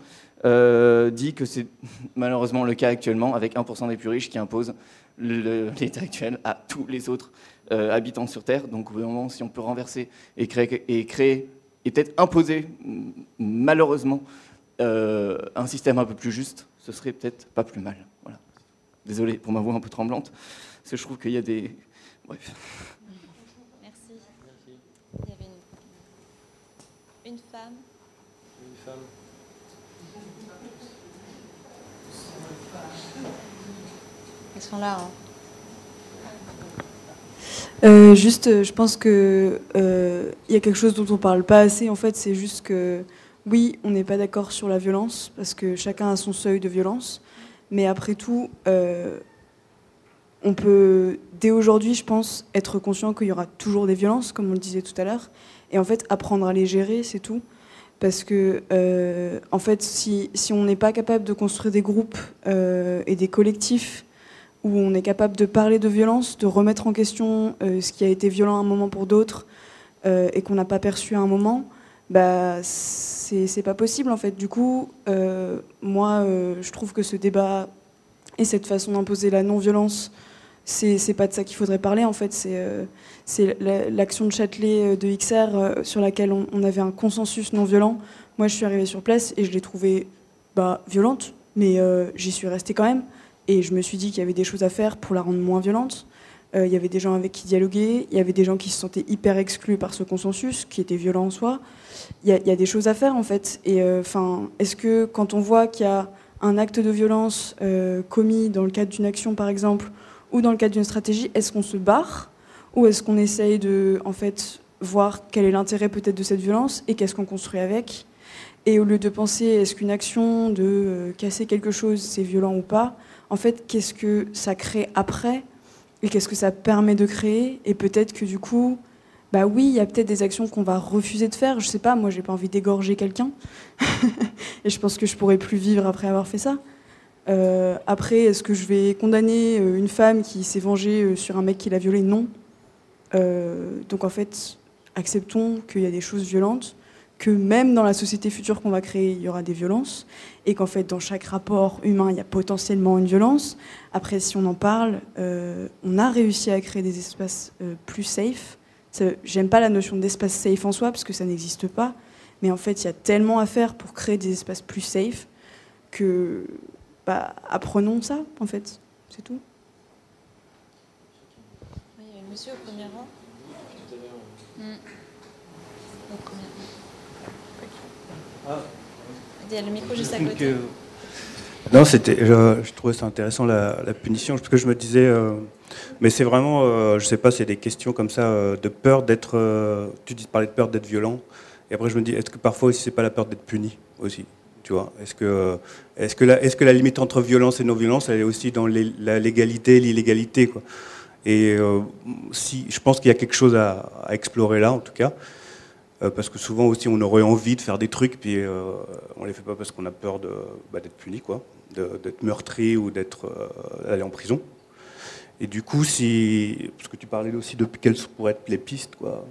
K: dit que c'est malheureusement le cas actuellement, avec 1% des plus riches qui imposent l'État actuel à tous les autres habitants sur Terre. Donc, au si on peut renverser et créer et peut-être imposer, malheureusement, euh, un système un peu plus juste, ce serait peut-être pas plus mal. Voilà. Désolé pour ma voix un peu tremblante, parce que je trouve qu'il y a des. Bref.
C: Merci. Il y avait une, une femme. Une femme. Elles sont là. Hein.
I: Euh, juste, euh, je pense que euh, il y a quelque chose dont on parle pas assez. En fait, c'est juste que oui, on n'est pas d'accord sur la violence parce que chacun a son seuil de violence. Mais après tout, on peut dès aujourd'hui, je pense, être conscient qu'il y aura toujours des violences, comme on le disait tout à l'heure, et en fait apprendre à les gérer, c'est tout. Parce que, en fait, si, si on n'est pas capable de construire des groupes et des collectifs où on est capable de parler de violence, de remettre en question euh, ce qui a été violent à un moment pour d'autres euh, et qu'on n'a pas perçu à un moment, bah, c'est pas possible en fait. Du coup, euh, moi, je trouve que ce débat
L: Et cette façon d'imposer la non-violence, c'est pas de ça qu'il faudrait parler en fait. C'est l'action de Châtelet de XR sur laquelle on, avait un consensus non violent. Moi, je suis arrivée sur place et je l'ai trouvée bah, violente, mais j'y suis restée quand même. Et je me suis dit qu'il y avait des choses à faire pour la rendre moins violente. Euh, il y avait des gens avec qui dialoguer, il y avait des gens qui se sentaient hyper exclus par ce consensus, qui était violent en soi. Il y, a des choses à faire en fait. Et euh, enfin, est-ce que quand on voit qu'il y a un acte de violence euh, commis dans le cadre d'une action par exemple, ou dans le cadre d'une stratégie, est-ce qu'on se barre ou est-ce qu'on essaye de en fait voir quel est l'intérêt peut-être de cette violence et qu'est-ce qu'on construit avec? Et au lieu de penser est-ce qu'une action de casser quelque chose c'est violent ou pas, en fait qu'est-ce que ça crée après et qu'est-ce que ça permet de créer Et peut-être que du coup, bah oui, il y a peut-être des actions qu'on va refuser de faire. Je sais pas, moi j'ai pas envie d'égorger quelqu'un. et je pense que je pourrais plus vivre après avoir fait ça. Euh, après, est-ce que je vais condamner euh, une femme qui s'est vengée euh, sur un mec qui l'a violée? Non. donc en fait, acceptons qu'il y a des choses violentes que même dans la société future qu'on va créer, il y aura des violences, et qu'en fait, dans chaque rapport humain, il y a potentiellement une violence. Après, si on en parle, euh, on a réussi à créer des espaces euh, plus safe. J'aime pas la notion d'espace safe en soi, parce que ça n'existe pas, mais en fait, il y a tellement à faire pour créer des espaces plus safe que, bah, apprenons ça, en fait, c'est tout.
C: il y a un monsieur au premier rang. Il y a le micro juste à côté.
M: Non, c'était, je, trouvais ça intéressant la, punition, parce que je me disais, euh, mais c'est vraiment, euh, je sais pas, c'est des questions comme ça euh, de peur d'être, tu dis parler de peur d'être violent, et après je me dis, est-ce que parfois aussi c'est pas la peur d'être puni aussi, tu vois? Est-ce que, est-ce que la, est-ce que la limite entre violence et non-violence, elle est aussi dans la légalité, l'illégalité, quoi? Et si, je pense qu'il y a quelque chose à, à explorer là, en tout cas. Euh, parce que souvent aussi on aurait envie de faire des trucs, puis euh, on les fait pas parce qu'on a peur bah, d'être puni, quoi, d'être meurtri ou d'être euh, en prison. Et du coup, si, parce que tu parlais aussi de quelles pourraient être les pistes, quoi.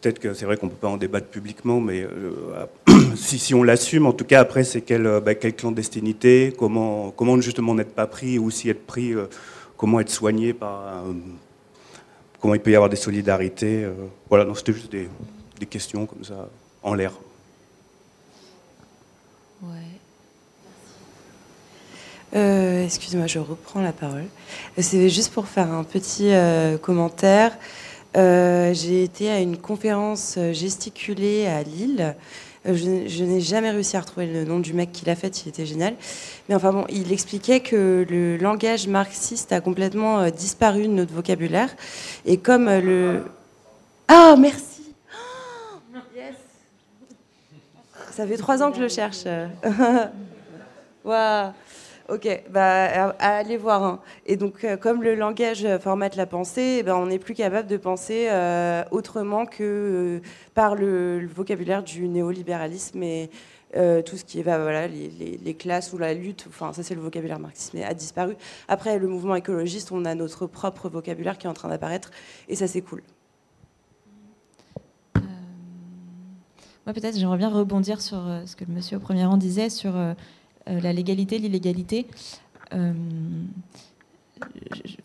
M: Peut-être que c'est vrai qu'on peut pas en débattre publiquement, mais si, si, on l'assume, en tout cas après, c'est quelle, bah, quelle, clandestinité, comment, comment justement n'être pas pris, ou si être pris, comment être soigné par, comment il peut y avoir des solidarités. voilà, non, c'était juste des, des questions comme ça, en l'air.
I: Ouais. Euh, Excusez-moi, je reprends la parole. C'est juste pour faire un petit euh, commentaire. Euh, j'ai été à une conférence gesticulée à Lille. Euh, je, n'ai jamais réussi à retrouver le nom du mec qui l'a fait, il était génial. Mais enfin bon, il expliquait que le langage marxiste a complètement disparu de notre vocabulaire. Et comme le... Ah, merci Ça fait trois ans que je le cherche. Waouh Ok, bah, allez voir. Hein. Et donc, euh, comme le langage formate la pensée, eh ben, on n'est plus capable de penser euh, autrement que euh, par le, vocabulaire du néolibéralisme et tout ce qui est bah, voilà, les, classes ou la lutte. Enfin, ça, c'est le vocabulaire marxiste, mais a disparu. Après, le mouvement écologiste, on a notre propre vocabulaire qui est en train d'apparaître, et ça, c'est cool.
C: Moi, peut-être, j'aimerais bien rebondir sur euh, ce que le monsieur au premier rang disait sur euh, euh, la légalité, l'illégalité.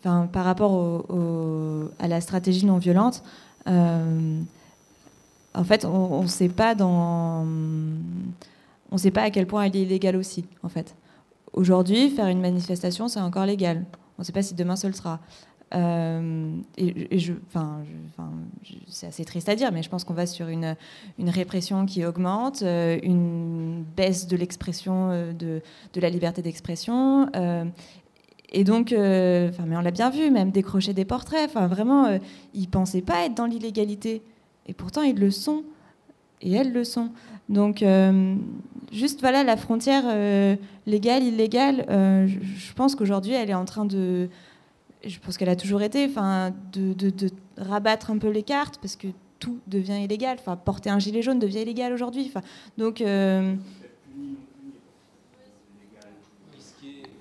C: Par rapport à la stratégie non violente, en fait, on ne sait pas dans, à quel point elle est illégale aussi. En fait, aujourd'hui, faire une manifestation, c'est encore légal. On ne sait pas si demain ce le sera. Euh, c'est assez triste à dire, mais je pense qu'on va sur une, répression qui augmente, euh, une baisse de l'expression, euh, de, la liberté d'expression. et donc, mais on l'a bien vu, même décrocher des portraits. Enfin, vraiment, ils pensaient pas être dans l'illégalité, et pourtant ils le sont, et elles le sont. Donc, juste voilà, la frontière légale, illégale. je pense qu'aujourd'hui, elle est en train de je pense qu'elle a toujours été, enfin, de, de, rabattre un peu les cartes parce que tout devient illégal. Enfin, porter un gilet jaune devient illégal aujourd'hui. Enfin, donc. Euh,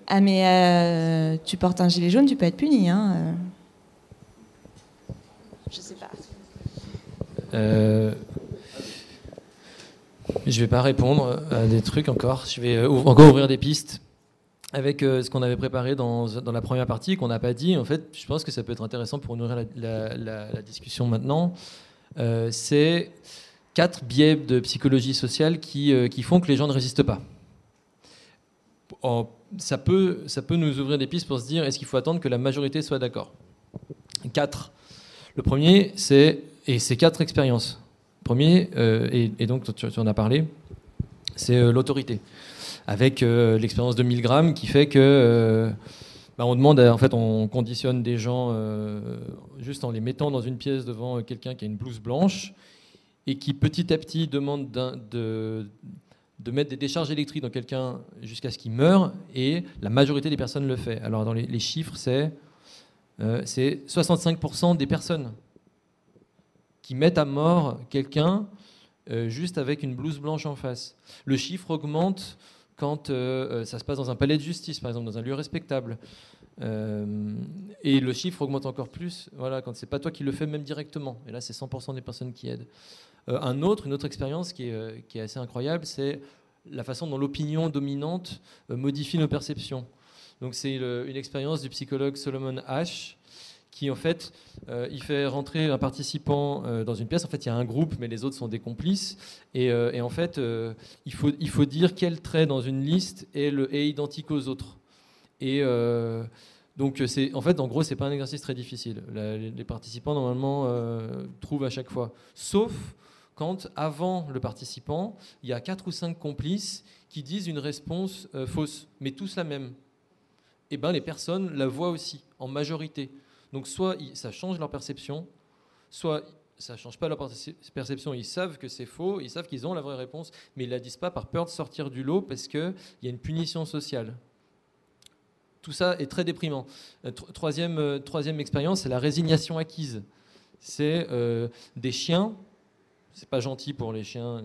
C: ah mais euh, tu portes un gilet jaune, tu peux être puni. Hein. Euh. Je sais pas.
B: Euh... Je vais pas répondre à des trucs encore. Je vais encore ouvrir des pistes. Avec ce qu'on avait préparé dans, dans, la première partie, qu'on n'a pas dit. En fait, je pense que ça peut être intéressant pour nourrir la, discussion maintenant. c'est quatre biais de psychologie sociale qui, qui, font que les gens ne résistent pas. ça, peut, ça peut nous ouvrir des pistes pour se dire est-ce qu'il faut attendre que la majorité soit d'accord? Quatre. Le premier, c'est, et c'est quatre expériences. Premier, euh, et, donc tu, en as parlé, c'est euh, l'autorité. Avec euh, l'expérience de Milgram qui fait que bah, on demande, en fait, on conditionne des gens juste en les mettant dans une pièce devant quelqu'un qui a une blouse blanche et qui petit à petit demande de, mettre des décharges électriques dans quelqu'un jusqu'à ce qu'il meure, et la majorité des personnes le fait. Alors dans les chiffres, c'est euh, c'est 65% des personnes qui mettent à mort quelqu'un euh, juste avec une blouse blanche en face. Le chiffre augmente quand euh, ça se passe dans un palais de justice, par exemple, dans un lieu respectable. et le chiffre augmente encore plus voilà, quand c'est pas toi qui le fais même directement. Et là, c'est 100% des personnes qui aident. un autre, une autre expérience qui est, qui est assez incroyable, c'est la façon dont l'opinion dominante modifie nos perceptions. Donc c'est une expérience du psychologue Solomon Ash qui en fait, euh, il fait rentrer un participant euh, dans une pièce. En fait, il y a un groupe, mais les autres sont des complices. Et, euh, en fait, il, faut, dire quel trait dans une liste est, identique aux autres. Et donc, en fait, en gros, c'est pas un exercice très difficile. les participants normalement trouvent à chaque fois, sauf quand, avant le participant, il y a quatre ou cinq complices qui disent une réponse fausse, mais tous la même eh ben, les personnes la voient aussi, en majorité. Donc soit ça change leur perception, soit ça ne change pas leur perception, ils savent que c'est faux, ils savent qu'ils ont la vraie réponse, mais ils ne la disent pas par peur de sortir du lot parce qu'il y a une punition sociale. Tout ça est très déprimant. Euh, troisième, euh, troisième expérience, c'est la résignation acquise. C'est euh, des chiens c'est pas gentil pour les chiens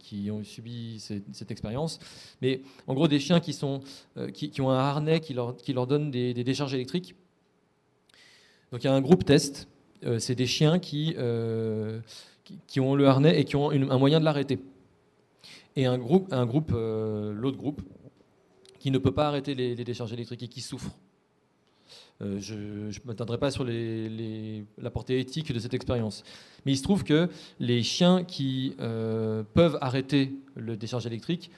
B: qui ont subi cette, expérience. Mais en gros, des chiens qui, ont un harnais qui leur, qui leur donne des, décharges électriques. Donc il y a un groupe test. Euh, c'est des chiens euh, qui, qui, ont le harnais et qui ont un moyen de l'arrêter. Et un groupe, un groupe l'autre groupe, qui ne peut pas arrêter les, décharges électriques et qui souffre. Euh, je ne m'atteindrai pas sur la portée éthique de cette expérience. Mais il se trouve que les chiens qui euh, peuvent arrêter le décharge électrique,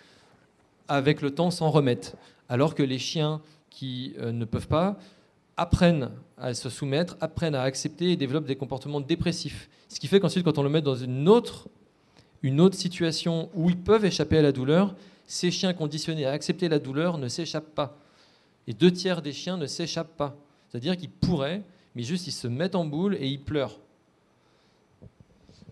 B: avec le temps, s'en remettent. Alors que les chiens qui euh, ne peuvent pas apprennent à se soumettre, apprennent à accepter et développent des comportements dépressifs. Ce qui fait qu'ensuite, quand on le met dans une autre, situation où ils peuvent échapper à la douleur, ces chiens conditionnés à accepter la douleur ne s'échappent pas. Et deux tiers des chiens ne s'échappent pas. C'est-à-dire qu'ils pourraient, mais juste ils se mettent en boule et ils pleurent.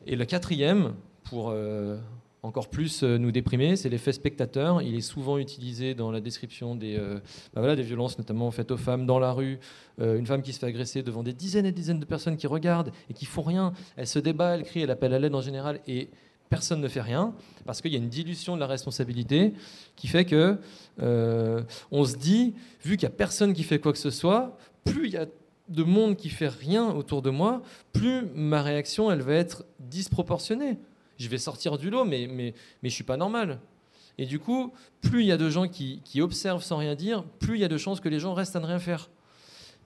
B: Et le quatrième, pour euh, encore plus euh, nous déprimer, c'est l'effet spectateur. Il est souvent utilisé dans la description des, euh, bah voilà, des violences, notamment faites aux femmes dans la rue. une femme qui se fait agresser devant des dizaines et dizaines de personnes qui regardent et qui font rien. Elle se débat, elle crie, elle appelle à l'aide en général. Et personne ne fait rien parce qu'il y a une dilution de la responsabilité qui fait que on se dit, vu qu'il n'y a personne qui fait quoi que ce soit, plus il y a de monde qui fait rien autour de moi, plus ma réaction elle va être disproportionnée. Je vais sortir du lot, mais, mais, mais je suis pas normal. Et du coup, plus il y a de gens qui, observent sans rien dire, plus il y a de chances que les gens restent à ne rien faire.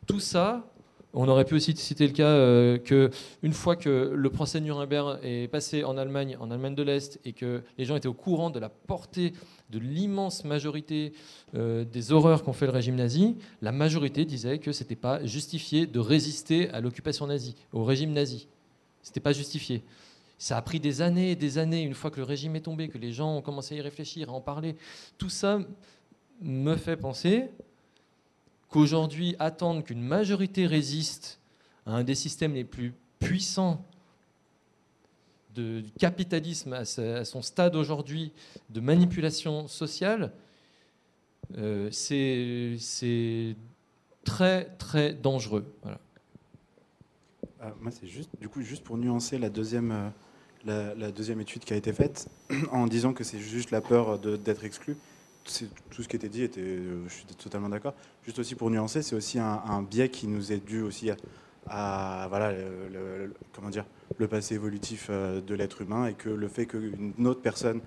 B: Tout ça, on aurait pu aussi citer le cas euh, que une fois que le procès de Nuremberg est passé en Allemagne, en Allemagne de l'Est, et que les gens étaient au courant de la portée de l'immense majorité euh, des horreurs qu'ont fait le régime nazi, la majorité disait que c'était pas justifié de résister à l'occupation nazie, au régime nazi. C'était pas justifié. Ça a pris des années et des années, une fois que le régime est tombé, que les gens ont commencé à y réfléchir, à en parler. Tout ça me fait penser qu'aujourd'hui, attendre qu'une majorité résiste à un des systèmes les plus puissants de capitalisme à, son stade aujourd'hui de manipulation sociale, euh, c'est très très dangereux.
H: Euh, moi, c'est juste, du coup, juste pour nuancer la deuxième, euh, étude qui a été faite, en disant que c'est juste la peur d'être exclu tout ce qui était dit, était, euh, je suis totalement d'accord. Juste aussi pour nuancer, c'est aussi un, biais qui nous est dû aussi à, voilà, le, comment dire, le passé évolutif euh, de l'être humain et que le fait qu'une autre personne,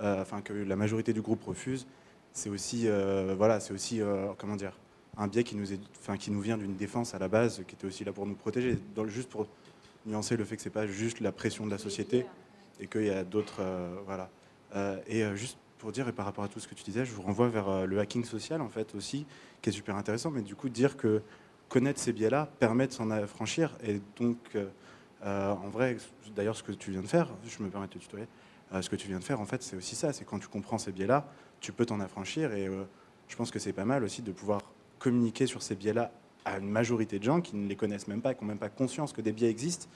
H: euh, enfin que la majorité du groupe refuse, c'est aussi, euh, voilà, c'est aussi comment dire, un biais qui nous, est, enfin, qui nous vient d'une défense à la base, qui était aussi là pour nous protéger, juste pour nuancer le fait que c'est pas juste la pression de la société et qu'il y a d'autres, voilà. et juste pour dire, et par rapport à tout ce que tu disais, je vous renvoie vers le hacking social en fait aussi, qui est super intéressant, mais du coup dire que connaître ces biais-là permet de s'en affranchir et donc euh, en vrai, d'ailleurs, ce que tu viens de faire, je me permets de te tutoyer, euh, ce que tu viens de faire, en fait, c'est aussi ça. C'est quand tu comprends ces biais-là, tu peux t'en affranchir. Et euh, je pense que c'est pas mal aussi de pouvoir communiquer sur ces biais-là à une majorité de gens qui ne les connaissent même pas, qui n'ont même pas conscience que des biais existent,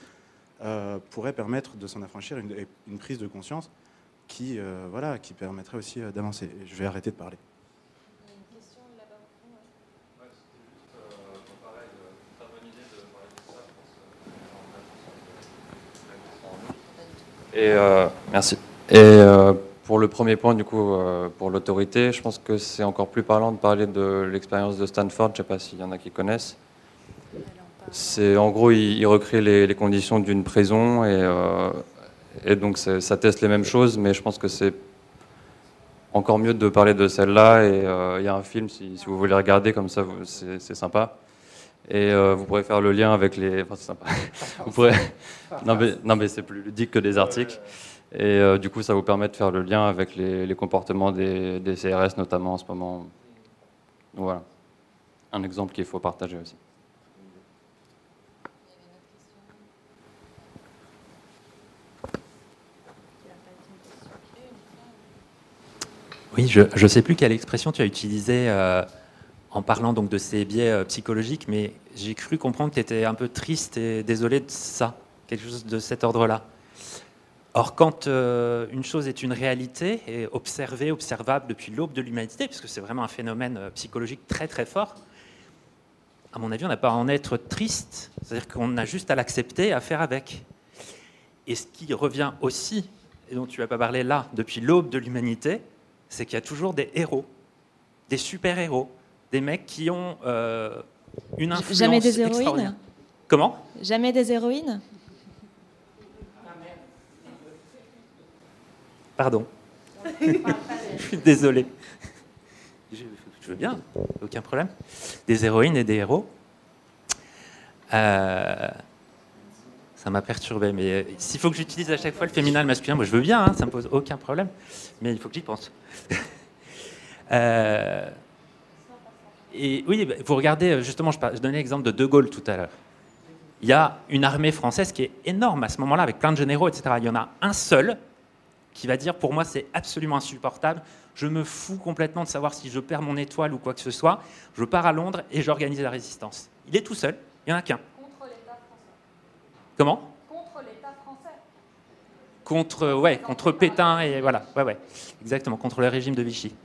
H: pourrait permettre de s'en affranchir une, une, prise de conscience qui, voilà, qui permettrait aussi d'avancer. Je vais arrêter de parler.
N: Et euh, merci. Et euh, pour le premier point, du coup, euh, pour l'autorité, je pense que c'est encore plus parlant de parler de l'expérience de Stanford. Je ne sais pas s'il y en a qui connaissent. C'est en gros, il, recrée les, conditions d'une prison et, et donc ça teste les mêmes choses, mais je pense que c'est encore mieux de parler de celle-là. Et il y a un film, si, si, vous voulez regarder, comme ça, c'est sympa. Et euh, vous pourrez faire le lien avec les. Enfin, c'est sympa. vous pourrez... non, mais, non, mais c'est plus ludique que des articles. Et euh, du coup, ça vous permet de faire le lien avec les, comportements des, des, CRS, notamment en ce moment. Voilà. Un exemple qu'il faut partager aussi.
G: Oui, je ne sais plus quelle expression tu as utilisée. Euh, en parlant donc de ces biais euh, psychologiques, mais j'ai cru comprendre que tu étais un peu triste et désolé de ça, quelque chose de cet ordre-là. Or, quand euh, une chose est une réalité et observée, observable depuis l'aube de l'humanité, puisque c'est vraiment un phénomène euh, psychologique très très fort, à mon avis, on n'a pas à en être triste, c'est-à-dire qu'on a juste à l'accepter, à faire avec. Et ce qui revient aussi, et dont tu n'as pas parlé là, depuis l'aube de l'humanité, c'est qu'il y a toujours des héros, des super-héros, des mecs qui ont euh, une influence
C: Jamais des héroïnes?
G: Comment?
C: Jamais des héroïnes?
G: Pardon. Je suis désolé. Je, veux bien, aucun problème. Des héroïnes et des héros. Euh, ça m'a perturbé, mais s'il faut que j'utilise à chaque fois le féminin et le masculin, moi je veux bien, hein, ça me pose aucun problème, mais il faut que j'y pense. euh, et oui, bah, vous regardez, euh, justement, je, donnais l'exemple de De Gaulle tout à l'heure. Il y a une armée française qui est énorme à ce moment-là, avec plein de généraux, etc. Il y en a un seul qui va dire, pour moi, c'est absolument insupportable. Je me fous complètement de savoir si je perds mon étoile ou quoi que ce soit. Je pars à Londres et j'organise la résistance. Il est tout seul, il n'y en a qu'un.
D: Contre l'État français.
G: Comment?
D: Contre l'État français.
G: Contre, ouais, contre Pétain et voilà, ouais, ouais, exactement, contre le régime de Vichy.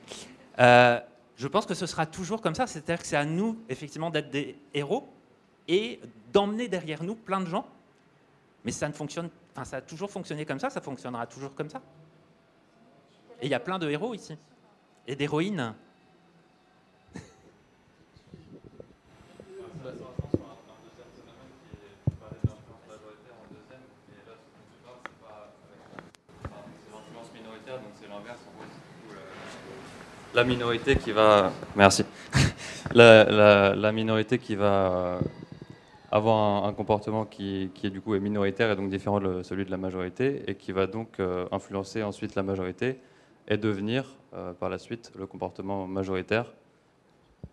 G: Euh, je pense que ce sera toujours comme ça. C'est-à-dire que c'est à nous, effectivement, d'être des héros et d'emmener derrière nous plein de gens. Mais ça ne fonctionne, enfin, ça a toujours fonctionné comme ça, ça fonctionnera toujours comme ça. Et il y a plein de héros ici. Et d'héroïnes.
N: la minorité qui va. Merci. La, minorité qui va avoir un, comportement qui, est du coup minoritaire et donc différent de celui de la majorité et qui va donc euh, influencer ensuite la majorité et devenir euh, par la suite le comportement majoritaire.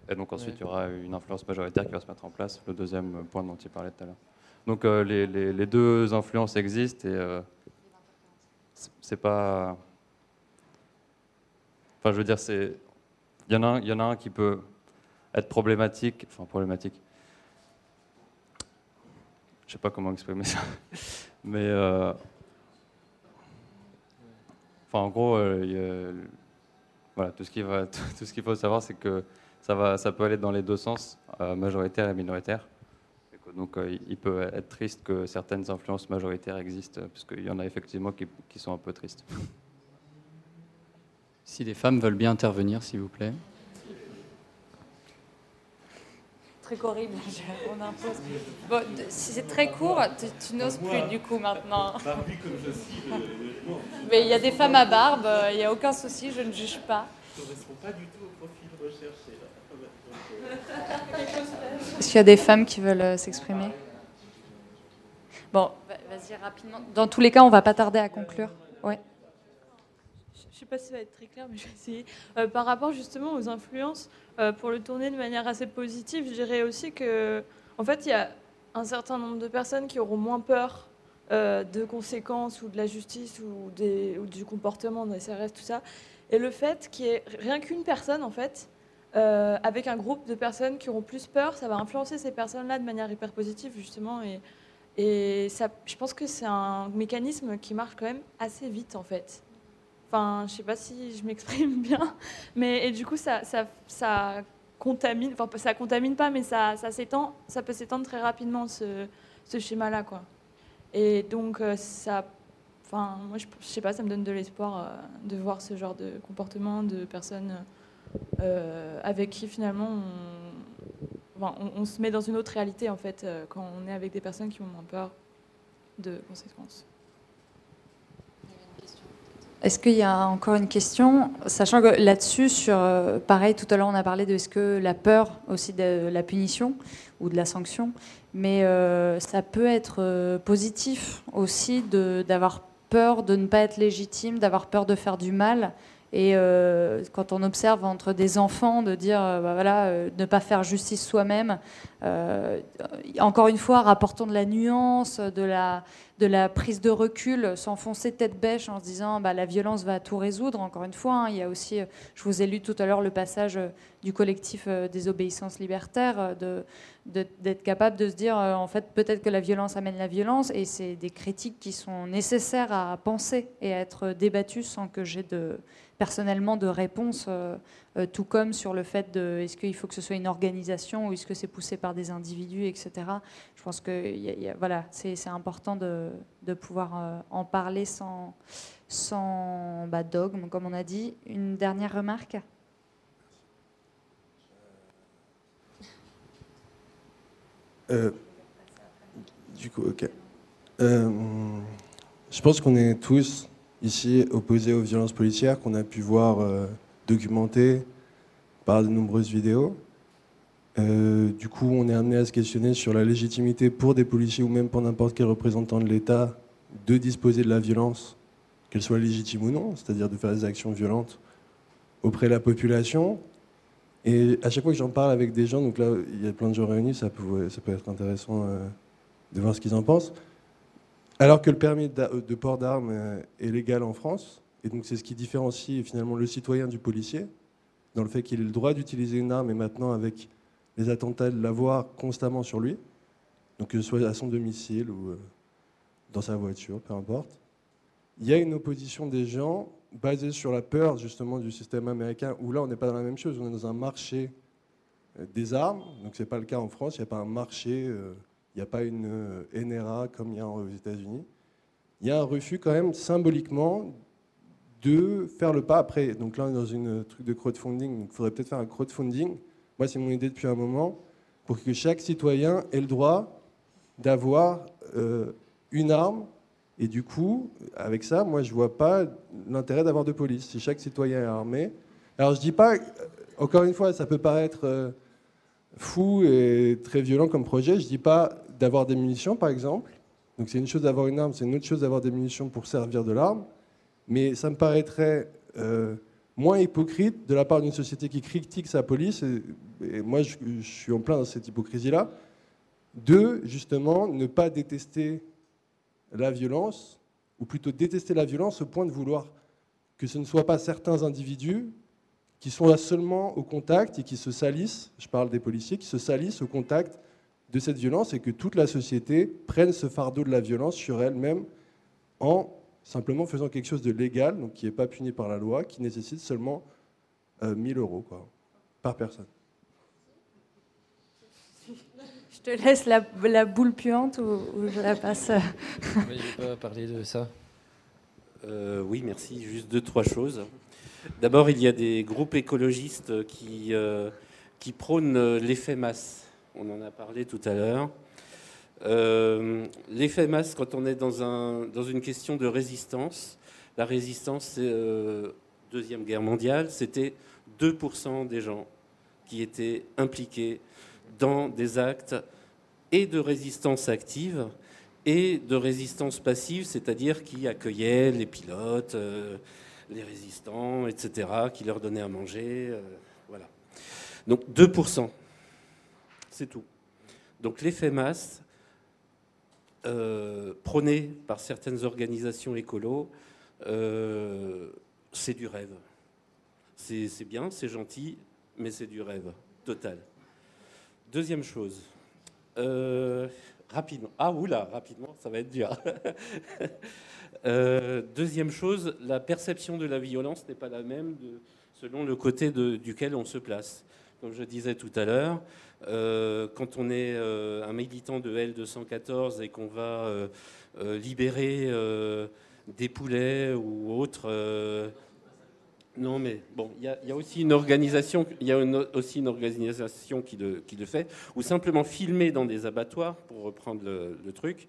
N: Et donc ensuite il y aura une influence majoritaire qui va se mettre en place, le deuxième point dont tu parlais tout à l'heure. Donc les, les, deux influences existent et c'est pas Enfin, je veux dire. Il y, en a un, y en a un qui peut être problématique. Enfin, problématique. Je sais pas comment exprimer ça. Mais. Euh, enfin, en gros, euh, voilà, tout ce qu'il faut savoir, c'est que ça va, peut aller dans les deux sens, euh, majoritaire et minoritaire. Donc, il peut être triste que certaines influences majoritaires existent, parce qu'il y en a effectivement qui, qui sont un peu tristes.
J: Si les femmes veulent bien intervenir, s'il vous plaît.
A: Très horrible, on impose. Bon, si c'est très court, tu, n'oses plus du coup maintenant. Mais il y a des femmes à barbe, il n'y a aucun souci, je ne juge pas.
O: correspond pas du tout au profil recherché.
A: Est-ce qu'il y a des femmes qui veulent euh, s'exprimer Bon, vas-y rapidement. Dans tous les cas, on va pas tarder à conclure. Ouais.
D: Je ne sais pas si ça va être très clair, mais je vais essayer. Euh, par rapport justement aux influences, euh, pour le tourner de manière assez positive, je dirais aussi que, en fait, il y a un certain nombre de personnes qui auront moins peur de conséquences ou de la justice ou, du comportement des CRS, tout ça. Et le fait qu'il y ait rien qu'une personne, en fait, euh, avec un groupe de personnes qui auront plus peur, ça va influencer ces personnes-là de manière hyper positive, justement. Et, je pense que c'est un mécanisme qui marche quand même assez vite, en fait. Enfin, je sais pas si je m'exprime bien, mais et du coup, ça, ça, ça contamine, enfin, ça contamine pas, mais ça, ça s'étend, ça peut s'étendre très rapidement, ce, schéma-là, quoi. Et donc, euh, ça, enfin, moi, je, je, sais pas, ça me donne de l'espoir euh, de voir ce genre de comportement de personnes euh, avec qui finalement on, se met dans une autre réalité en fait quand on est avec des personnes qui ont moins peur de conséquences.
A: Est-ce qu'il y a encore une question Sachant que là-dessus, sur euh, pareil, tout à l'heure on a parlé de est-ce que la peur aussi de la punition ou de la sanction, mais ça peut être positif aussi d'avoir peur de ne pas être légitime, d'avoir peur de faire du mal et euh, quand on observe entre des enfants de dire, euh, bah voilà, euh, ne pas faire justice soi-même, encore une fois, rapportons de la nuance, de la, de la prise de recul, s'enfoncer tête bêche en se disant, bah, la violence va tout résoudre. Encore une fois, hein, il y a aussi, je vous ai lu tout à l'heure le passage du collectif des obéissances libertaires, de, d'être capable de se dire, en fait, peut-être que la violence amène la violence, et c'est des critiques qui sont nécessaires à penser et à être débattues sans que j'ai de personnellement de réponse, euh, euh, tout comme sur le fait de est-ce qu'il faut que ce soit une organisation ou est-ce que c'est poussé par des individus, etc. Je pense que voilà, c'est important de, pouvoir euh, en parler sans, sans bah, dogme, comme on a dit. Une dernière remarque?
P: Du coup, ok. je pense qu'on est tous ici opposé aux violences policières qu'on a pu voir euh, documentées par de nombreuses vidéos. Euh, du coup, on est amené à se questionner sur la légitimité pour des policiers ou même pour n'importe quel représentant de l'État de disposer de la violence, qu'elle soit légitime ou non, c'est-à-dire de faire des actions violentes auprès de la population. Et à chaque fois que j'en parle avec des gens, donc là, il y a plein de gens réunis, ça peut, être intéressant euh, de voir ce qu'ils en pensent. Alors que le permis de port d'armes euh, est légal en France, et donc c'est ce qui différencie finalement le citoyen du policier, dans le fait qu'il ait le droit d'utiliser une arme et maintenant avec les attentats de l'avoir constamment sur lui, donc que ce soit à son domicile ou euh, dans sa voiture, peu importe. Il y a une opposition des gens basée sur la peur justement du système américain, où là on n'est pas dans la même chose, on est dans un marché euh, des armes, donc ce n'est pas le cas en France, il n'y a pas un marché il n'y a pas une euh, NRA comme il y a aux États-Unis. Il y a un refus quand même symboliquement de faire le pas après. Donc là, on est dans une truc de crowdfunding. Il faudrait peut-être faire un crowdfunding. Moi, c'est mon idée depuis un moment pour que chaque citoyen ait le droit d'avoir euh, une arme. Et du coup, avec ça, moi, je ne vois pas l'intérêt d'avoir de police. Si chaque citoyen est armé. Alors, je dis pas, encore une fois, ça peut paraître. Euh, fou et très violent comme projet. Je ne dis pas d'avoir des munitions, par exemple. Donc c'est une chose d'avoir une arme, c'est une autre chose d'avoir des munitions pour servir de l'arme. Mais ça me paraîtrait euh, moins hypocrite de la part d'une société qui critique sa police, et, moi je, je, suis en plein dans cette hypocrisie-là, de justement ne pas détester la violence, ou plutôt détester la violence au point de vouloir que ce ne soit pas certains individus qui sont là seulement au contact et qui se salissent, je parle des policiers, qui se salissent au contact de cette violence et que toute la société prenne ce fardeau de la violence sur elle-même en simplement faisant quelque chose de légal, donc qui n'est pas puni par la loi, qui nécessite seulement 1000 euh, euros quoi, par personne.
A: Je te laisse la, boule puante ou, je la passe
B: Je ne vais pas parler de ça.
O: Euh, oui, merci. Juste deux, trois choses. D'abord, il y a des groupes écologistes qui, euh, prônent l'effet masse. On en a parlé tout à l'heure. Euh, l'effet masse, quand on est dans, un, dans, une question de résistance, la résistance, euh, Deuxième Guerre mondiale, c'était 2% des gens qui étaient impliqués dans des actes et de résistance active et de résistance passive, c'est-à-dire qui accueillaient les pilotes, euh, les résistants, etc., qui leur donnaient à manger. Euh, voilà. Donc 2%, c'est tout. Donc l'effet masse, euh, prôné par certaines organisations écolos, c'est du rêve. C'est bien, c'est gentil, mais c'est du rêve total. Deuxième chose. Euh, rapidement. Ah, oula, rapidement, ça va être dur. Euh, deuxième chose, la perception de la violence n'est pas la même selon le côté duquel on se place. Comme je disais tout à l'heure, euh, quand on est un militant de L214 et qu'on va libérer des poulets ou autres non, mais bon, il y, a aussi une organisation, il aussi une organisation qui le, fait, ou simplement filmer dans des abattoirs, pour reprendre le, truc,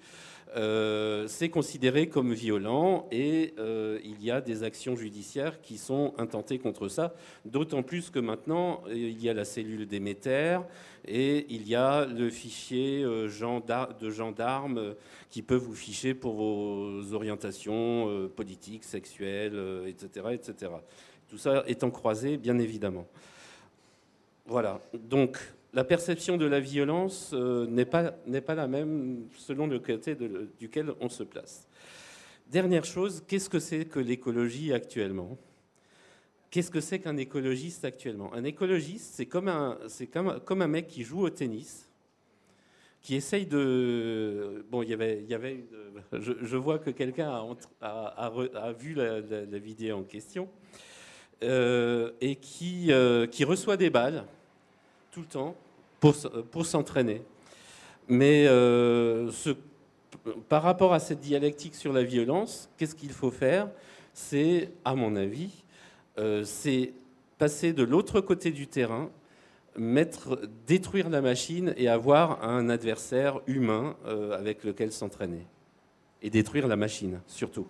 O: euh, c'est considéré comme violent et euh, il y a des actions judiciaires qui sont intentées contre ça, d'autant plus que maintenant il y a la cellule Déméter et il y a le fichier euh, de gendarmes qui peut vous ficher pour vos orientations politiques, sexuelles, etc., etc. Tout ça étant croisé, bien évidemment. Voilà. Donc, la perception de la violence euh, n'est pas, pas la même selon le côté duquel on se place. Dernière chose, qu'est-ce que c'est que l'écologie actuellement? Qu'est-ce que c'est qu'un écologiste actuellement? Un écologiste, c'est comme un, comme, comme un mec qui joue au tennis, qui essaye de... Bon, il y avait... Y avait je, vois que quelqu'un a, a, vu la, la, vidéo en question. Euh, et qui, euh, qui, reçoit des balles tout le temps pour, pour s'entraîner. Mais euh, par rapport à cette dialectique sur la violence, qu'est-ce qu'il faut faire? C'est, à mon avis, c'est passer de l'autre côté du terrain, mettre, détruire la machine et avoir un adversaire humain avec lequel s'entraîner. Et détruire la machine, surtout.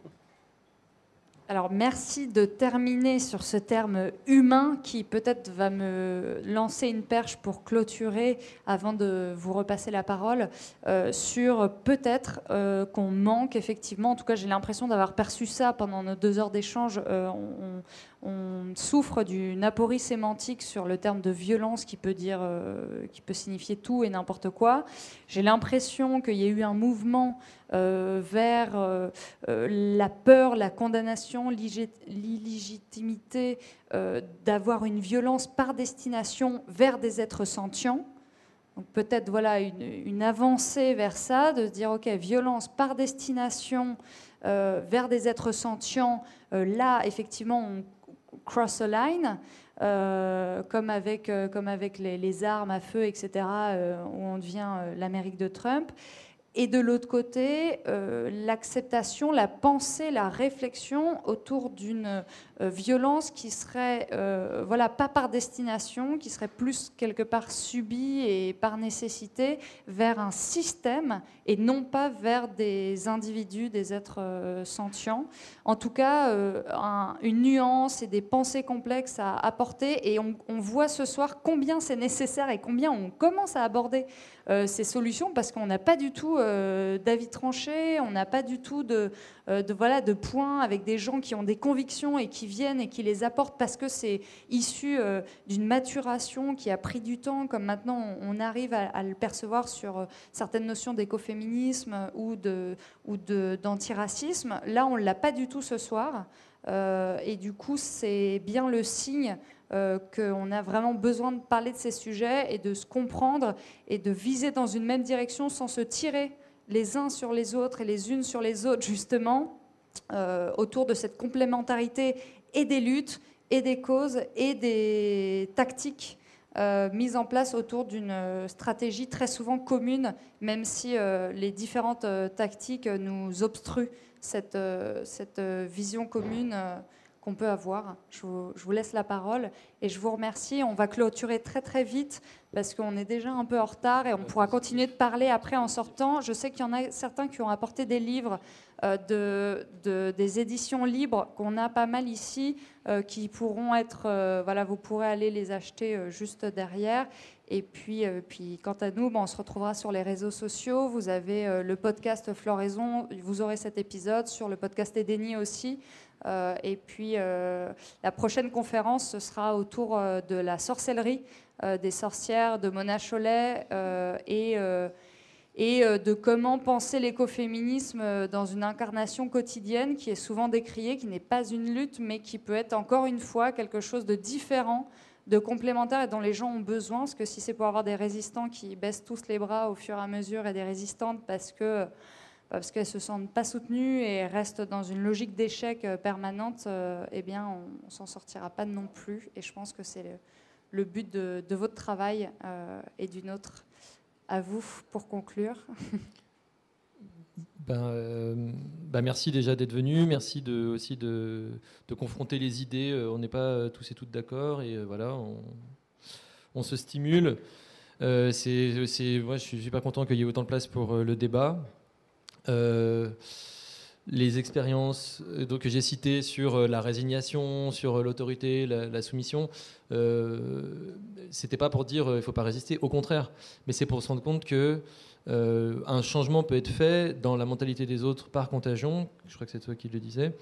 A: Alors merci de terminer sur ce terme humain qui peut-être va me lancer une perche pour clôturer avant de vous repasser la parole euh, sur peut-être euh, qu'on manque effectivement, en tout cas j'ai l'impression d'avoir perçu ça pendant nos deux heures d'échange, euh, on souffre d'une aporie sémantique sur le terme de violence qui peut, dire, euh, qui peut signifier tout et n'importe quoi. J'ai l'impression qu'il y a eu un mouvement euh, vers euh, la peur, la condamnation, l'illégitimité d'avoir une violence par destination vers des êtres sentients. Donc peut-être voilà une, une, avancée vers ça, de se dire ok violence par destination vers des êtres sentients. là effectivement on cross a line, euh, comme avec, euh, comme les, armes à feu, etc., euh, où on devient l'Amérique de Trump. Et de l'autre côté, l'acceptation, la pensée, la réflexion autour d'une euh, violence qui serait, euh, voilà, pas par destination, qui serait plus quelque part subie et par nécessité vers un système et non pas vers des individus, des êtres euh, sentients. En tout cas, une nuance et des pensées complexes à apporter et on, voit ce soir combien c'est nécessaire et combien on commence à aborder ces solutions parce qu'on n'a pas du tout d'avis tranché, on n'a pas du tout de, de, voilà, de points avec des gens qui ont des convictions et qui viennent et qui les apportent parce que c'est issu euh, d'une maturation qui a pris du temps, comme maintenant on arrive à, le percevoir sur euh, certaines notions d'écoféminisme ou de ou d'antiracisme. Là, on ne l'a pas du tout ce soir. Euh, et du coup, c'est bien le signe qu'on a vraiment besoin de parler de ces sujets et de se comprendre et de viser dans une même direction sans se tirer les uns sur les autres et les unes sur les autres, justement, autour de cette complémentarité et des luttes, et des causes, et des tactiques euh, mises en place autour d'une euh, stratégie très souvent commune, même si euh, les différentes tactiques nous obstruent cette, cette vision commune qu'on peut avoir. Je vous, laisse la parole et je vous remercie. On va clôturer très très vite parce qu'on est déjà un peu en retard et on pourra continuer de parler après en sortant. Je sais qu'il y en a certains qui ont apporté des livres de, des éditions libres qu'on a pas mal ici, qui pourront être, voilà, vous pourrez aller les acheter juste derrière. Et puis, puis quant à nous, on se retrouvera sur les réseaux sociaux. Vous avez le podcast Floraison, vous aurez cet épisode sur le podcast Edeni aussi. Euh, et puis euh, la prochaine conférence, ce sera autour euh, de la sorcellerie des sorcières de Mona Cholet et, et de comment penser l'écoféminisme dans une incarnation quotidienne qui est souvent décriée, qui n'est pas une lutte, mais qui peut être encore une fois quelque chose de différent de complémentaire et dont les gens ont besoin, parce que si c'est pour avoir des résistants qui baissent tous les bras au fur et à mesure et des résistantes parce que parce qu'elles se sentent pas soutenues et restent dans une logique d'échec euh, permanente, euh, eh bien, on, ne s'en sortira pas non plus. Et je pense que c'est le, but de, votre travail euh, et du nôtre. À vous pour conclure.
B: Ben, ben, merci déjà d'être venu. Merci aussi de, confronter les idées. On n'est pas tous et toutes d'accord et voilà, on, se stimule. c'est, moi, je suis pas content qu'il y ait autant de place pour le débat. Euh, les expériences euh, que j'ai citées sur euh, la résignation, sur l'autorité, la, soumission, c'était pas pour dire il faut pas résister, au contraire, mais c'est pour se rendre compte que un changement peut être fait dans la mentalité des autres par contagion. Je crois que c'est toi qui le disais.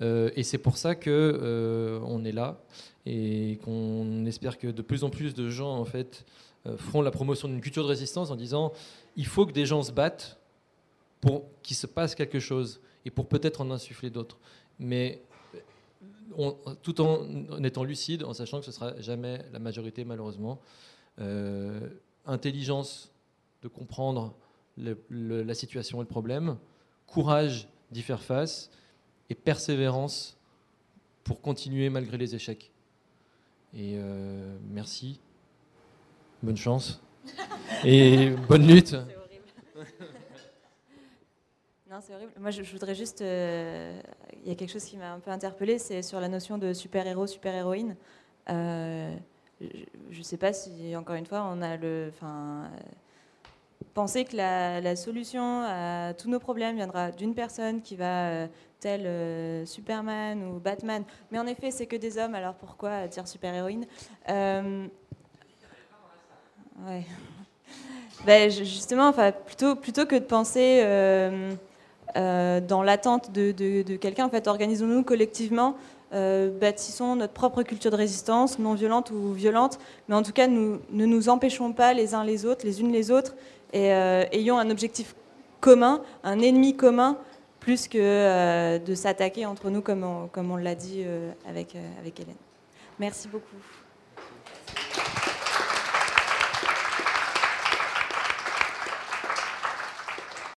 B: et c'est pour ça que on est là et qu'on espère que de plus en plus de gens en fait feront la promotion d'une culture de résistance en disant il faut que des gens se battent pour qu'il se passe quelque chose et pour peut-être en insuffler d'autres. Mais tout en, étant lucide, en sachant que ce ne sera jamais la majorité, malheureusement. Euh, intelligence de comprendre la situation et le problème, courage d'y faire face et persévérance pour continuer malgré les échecs. Et euh, merci, bonne chance et bonne lutte.
C: Non, c'est horrible. Moi, je, voudrais juste. Euh, il y a quelque chose qui m'a un peu interpellée, c'est sur la notion de super-héros, super-héroïne. Euh, je ne sais pas si, encore une fois, on a le. Enfin, penser que la, solution à tous nos problèmes viendra d'une personne qui va, euh, tel Superman ou Batman. Mais en effet, c'est que des hommes, alors pourquoi dire super-héroïne? Ouais. Ben, justement, enfin, plutôt, plutôt que de penser euh, dans l'attente de, quelqu'un. En fait, organisons-nous collectivement, euh, bâtissons notre propre culture de résistance, non violente ou violente, mais en tout cas, ne nous empêchons pas les uns les autres, les unes les autres, et euh, ayons un objectif commun, un ennemi commun, plus que de s'attaquer entre nous, comme on, comme on l'a dit avec, avec Hélène. Merci beaucoup.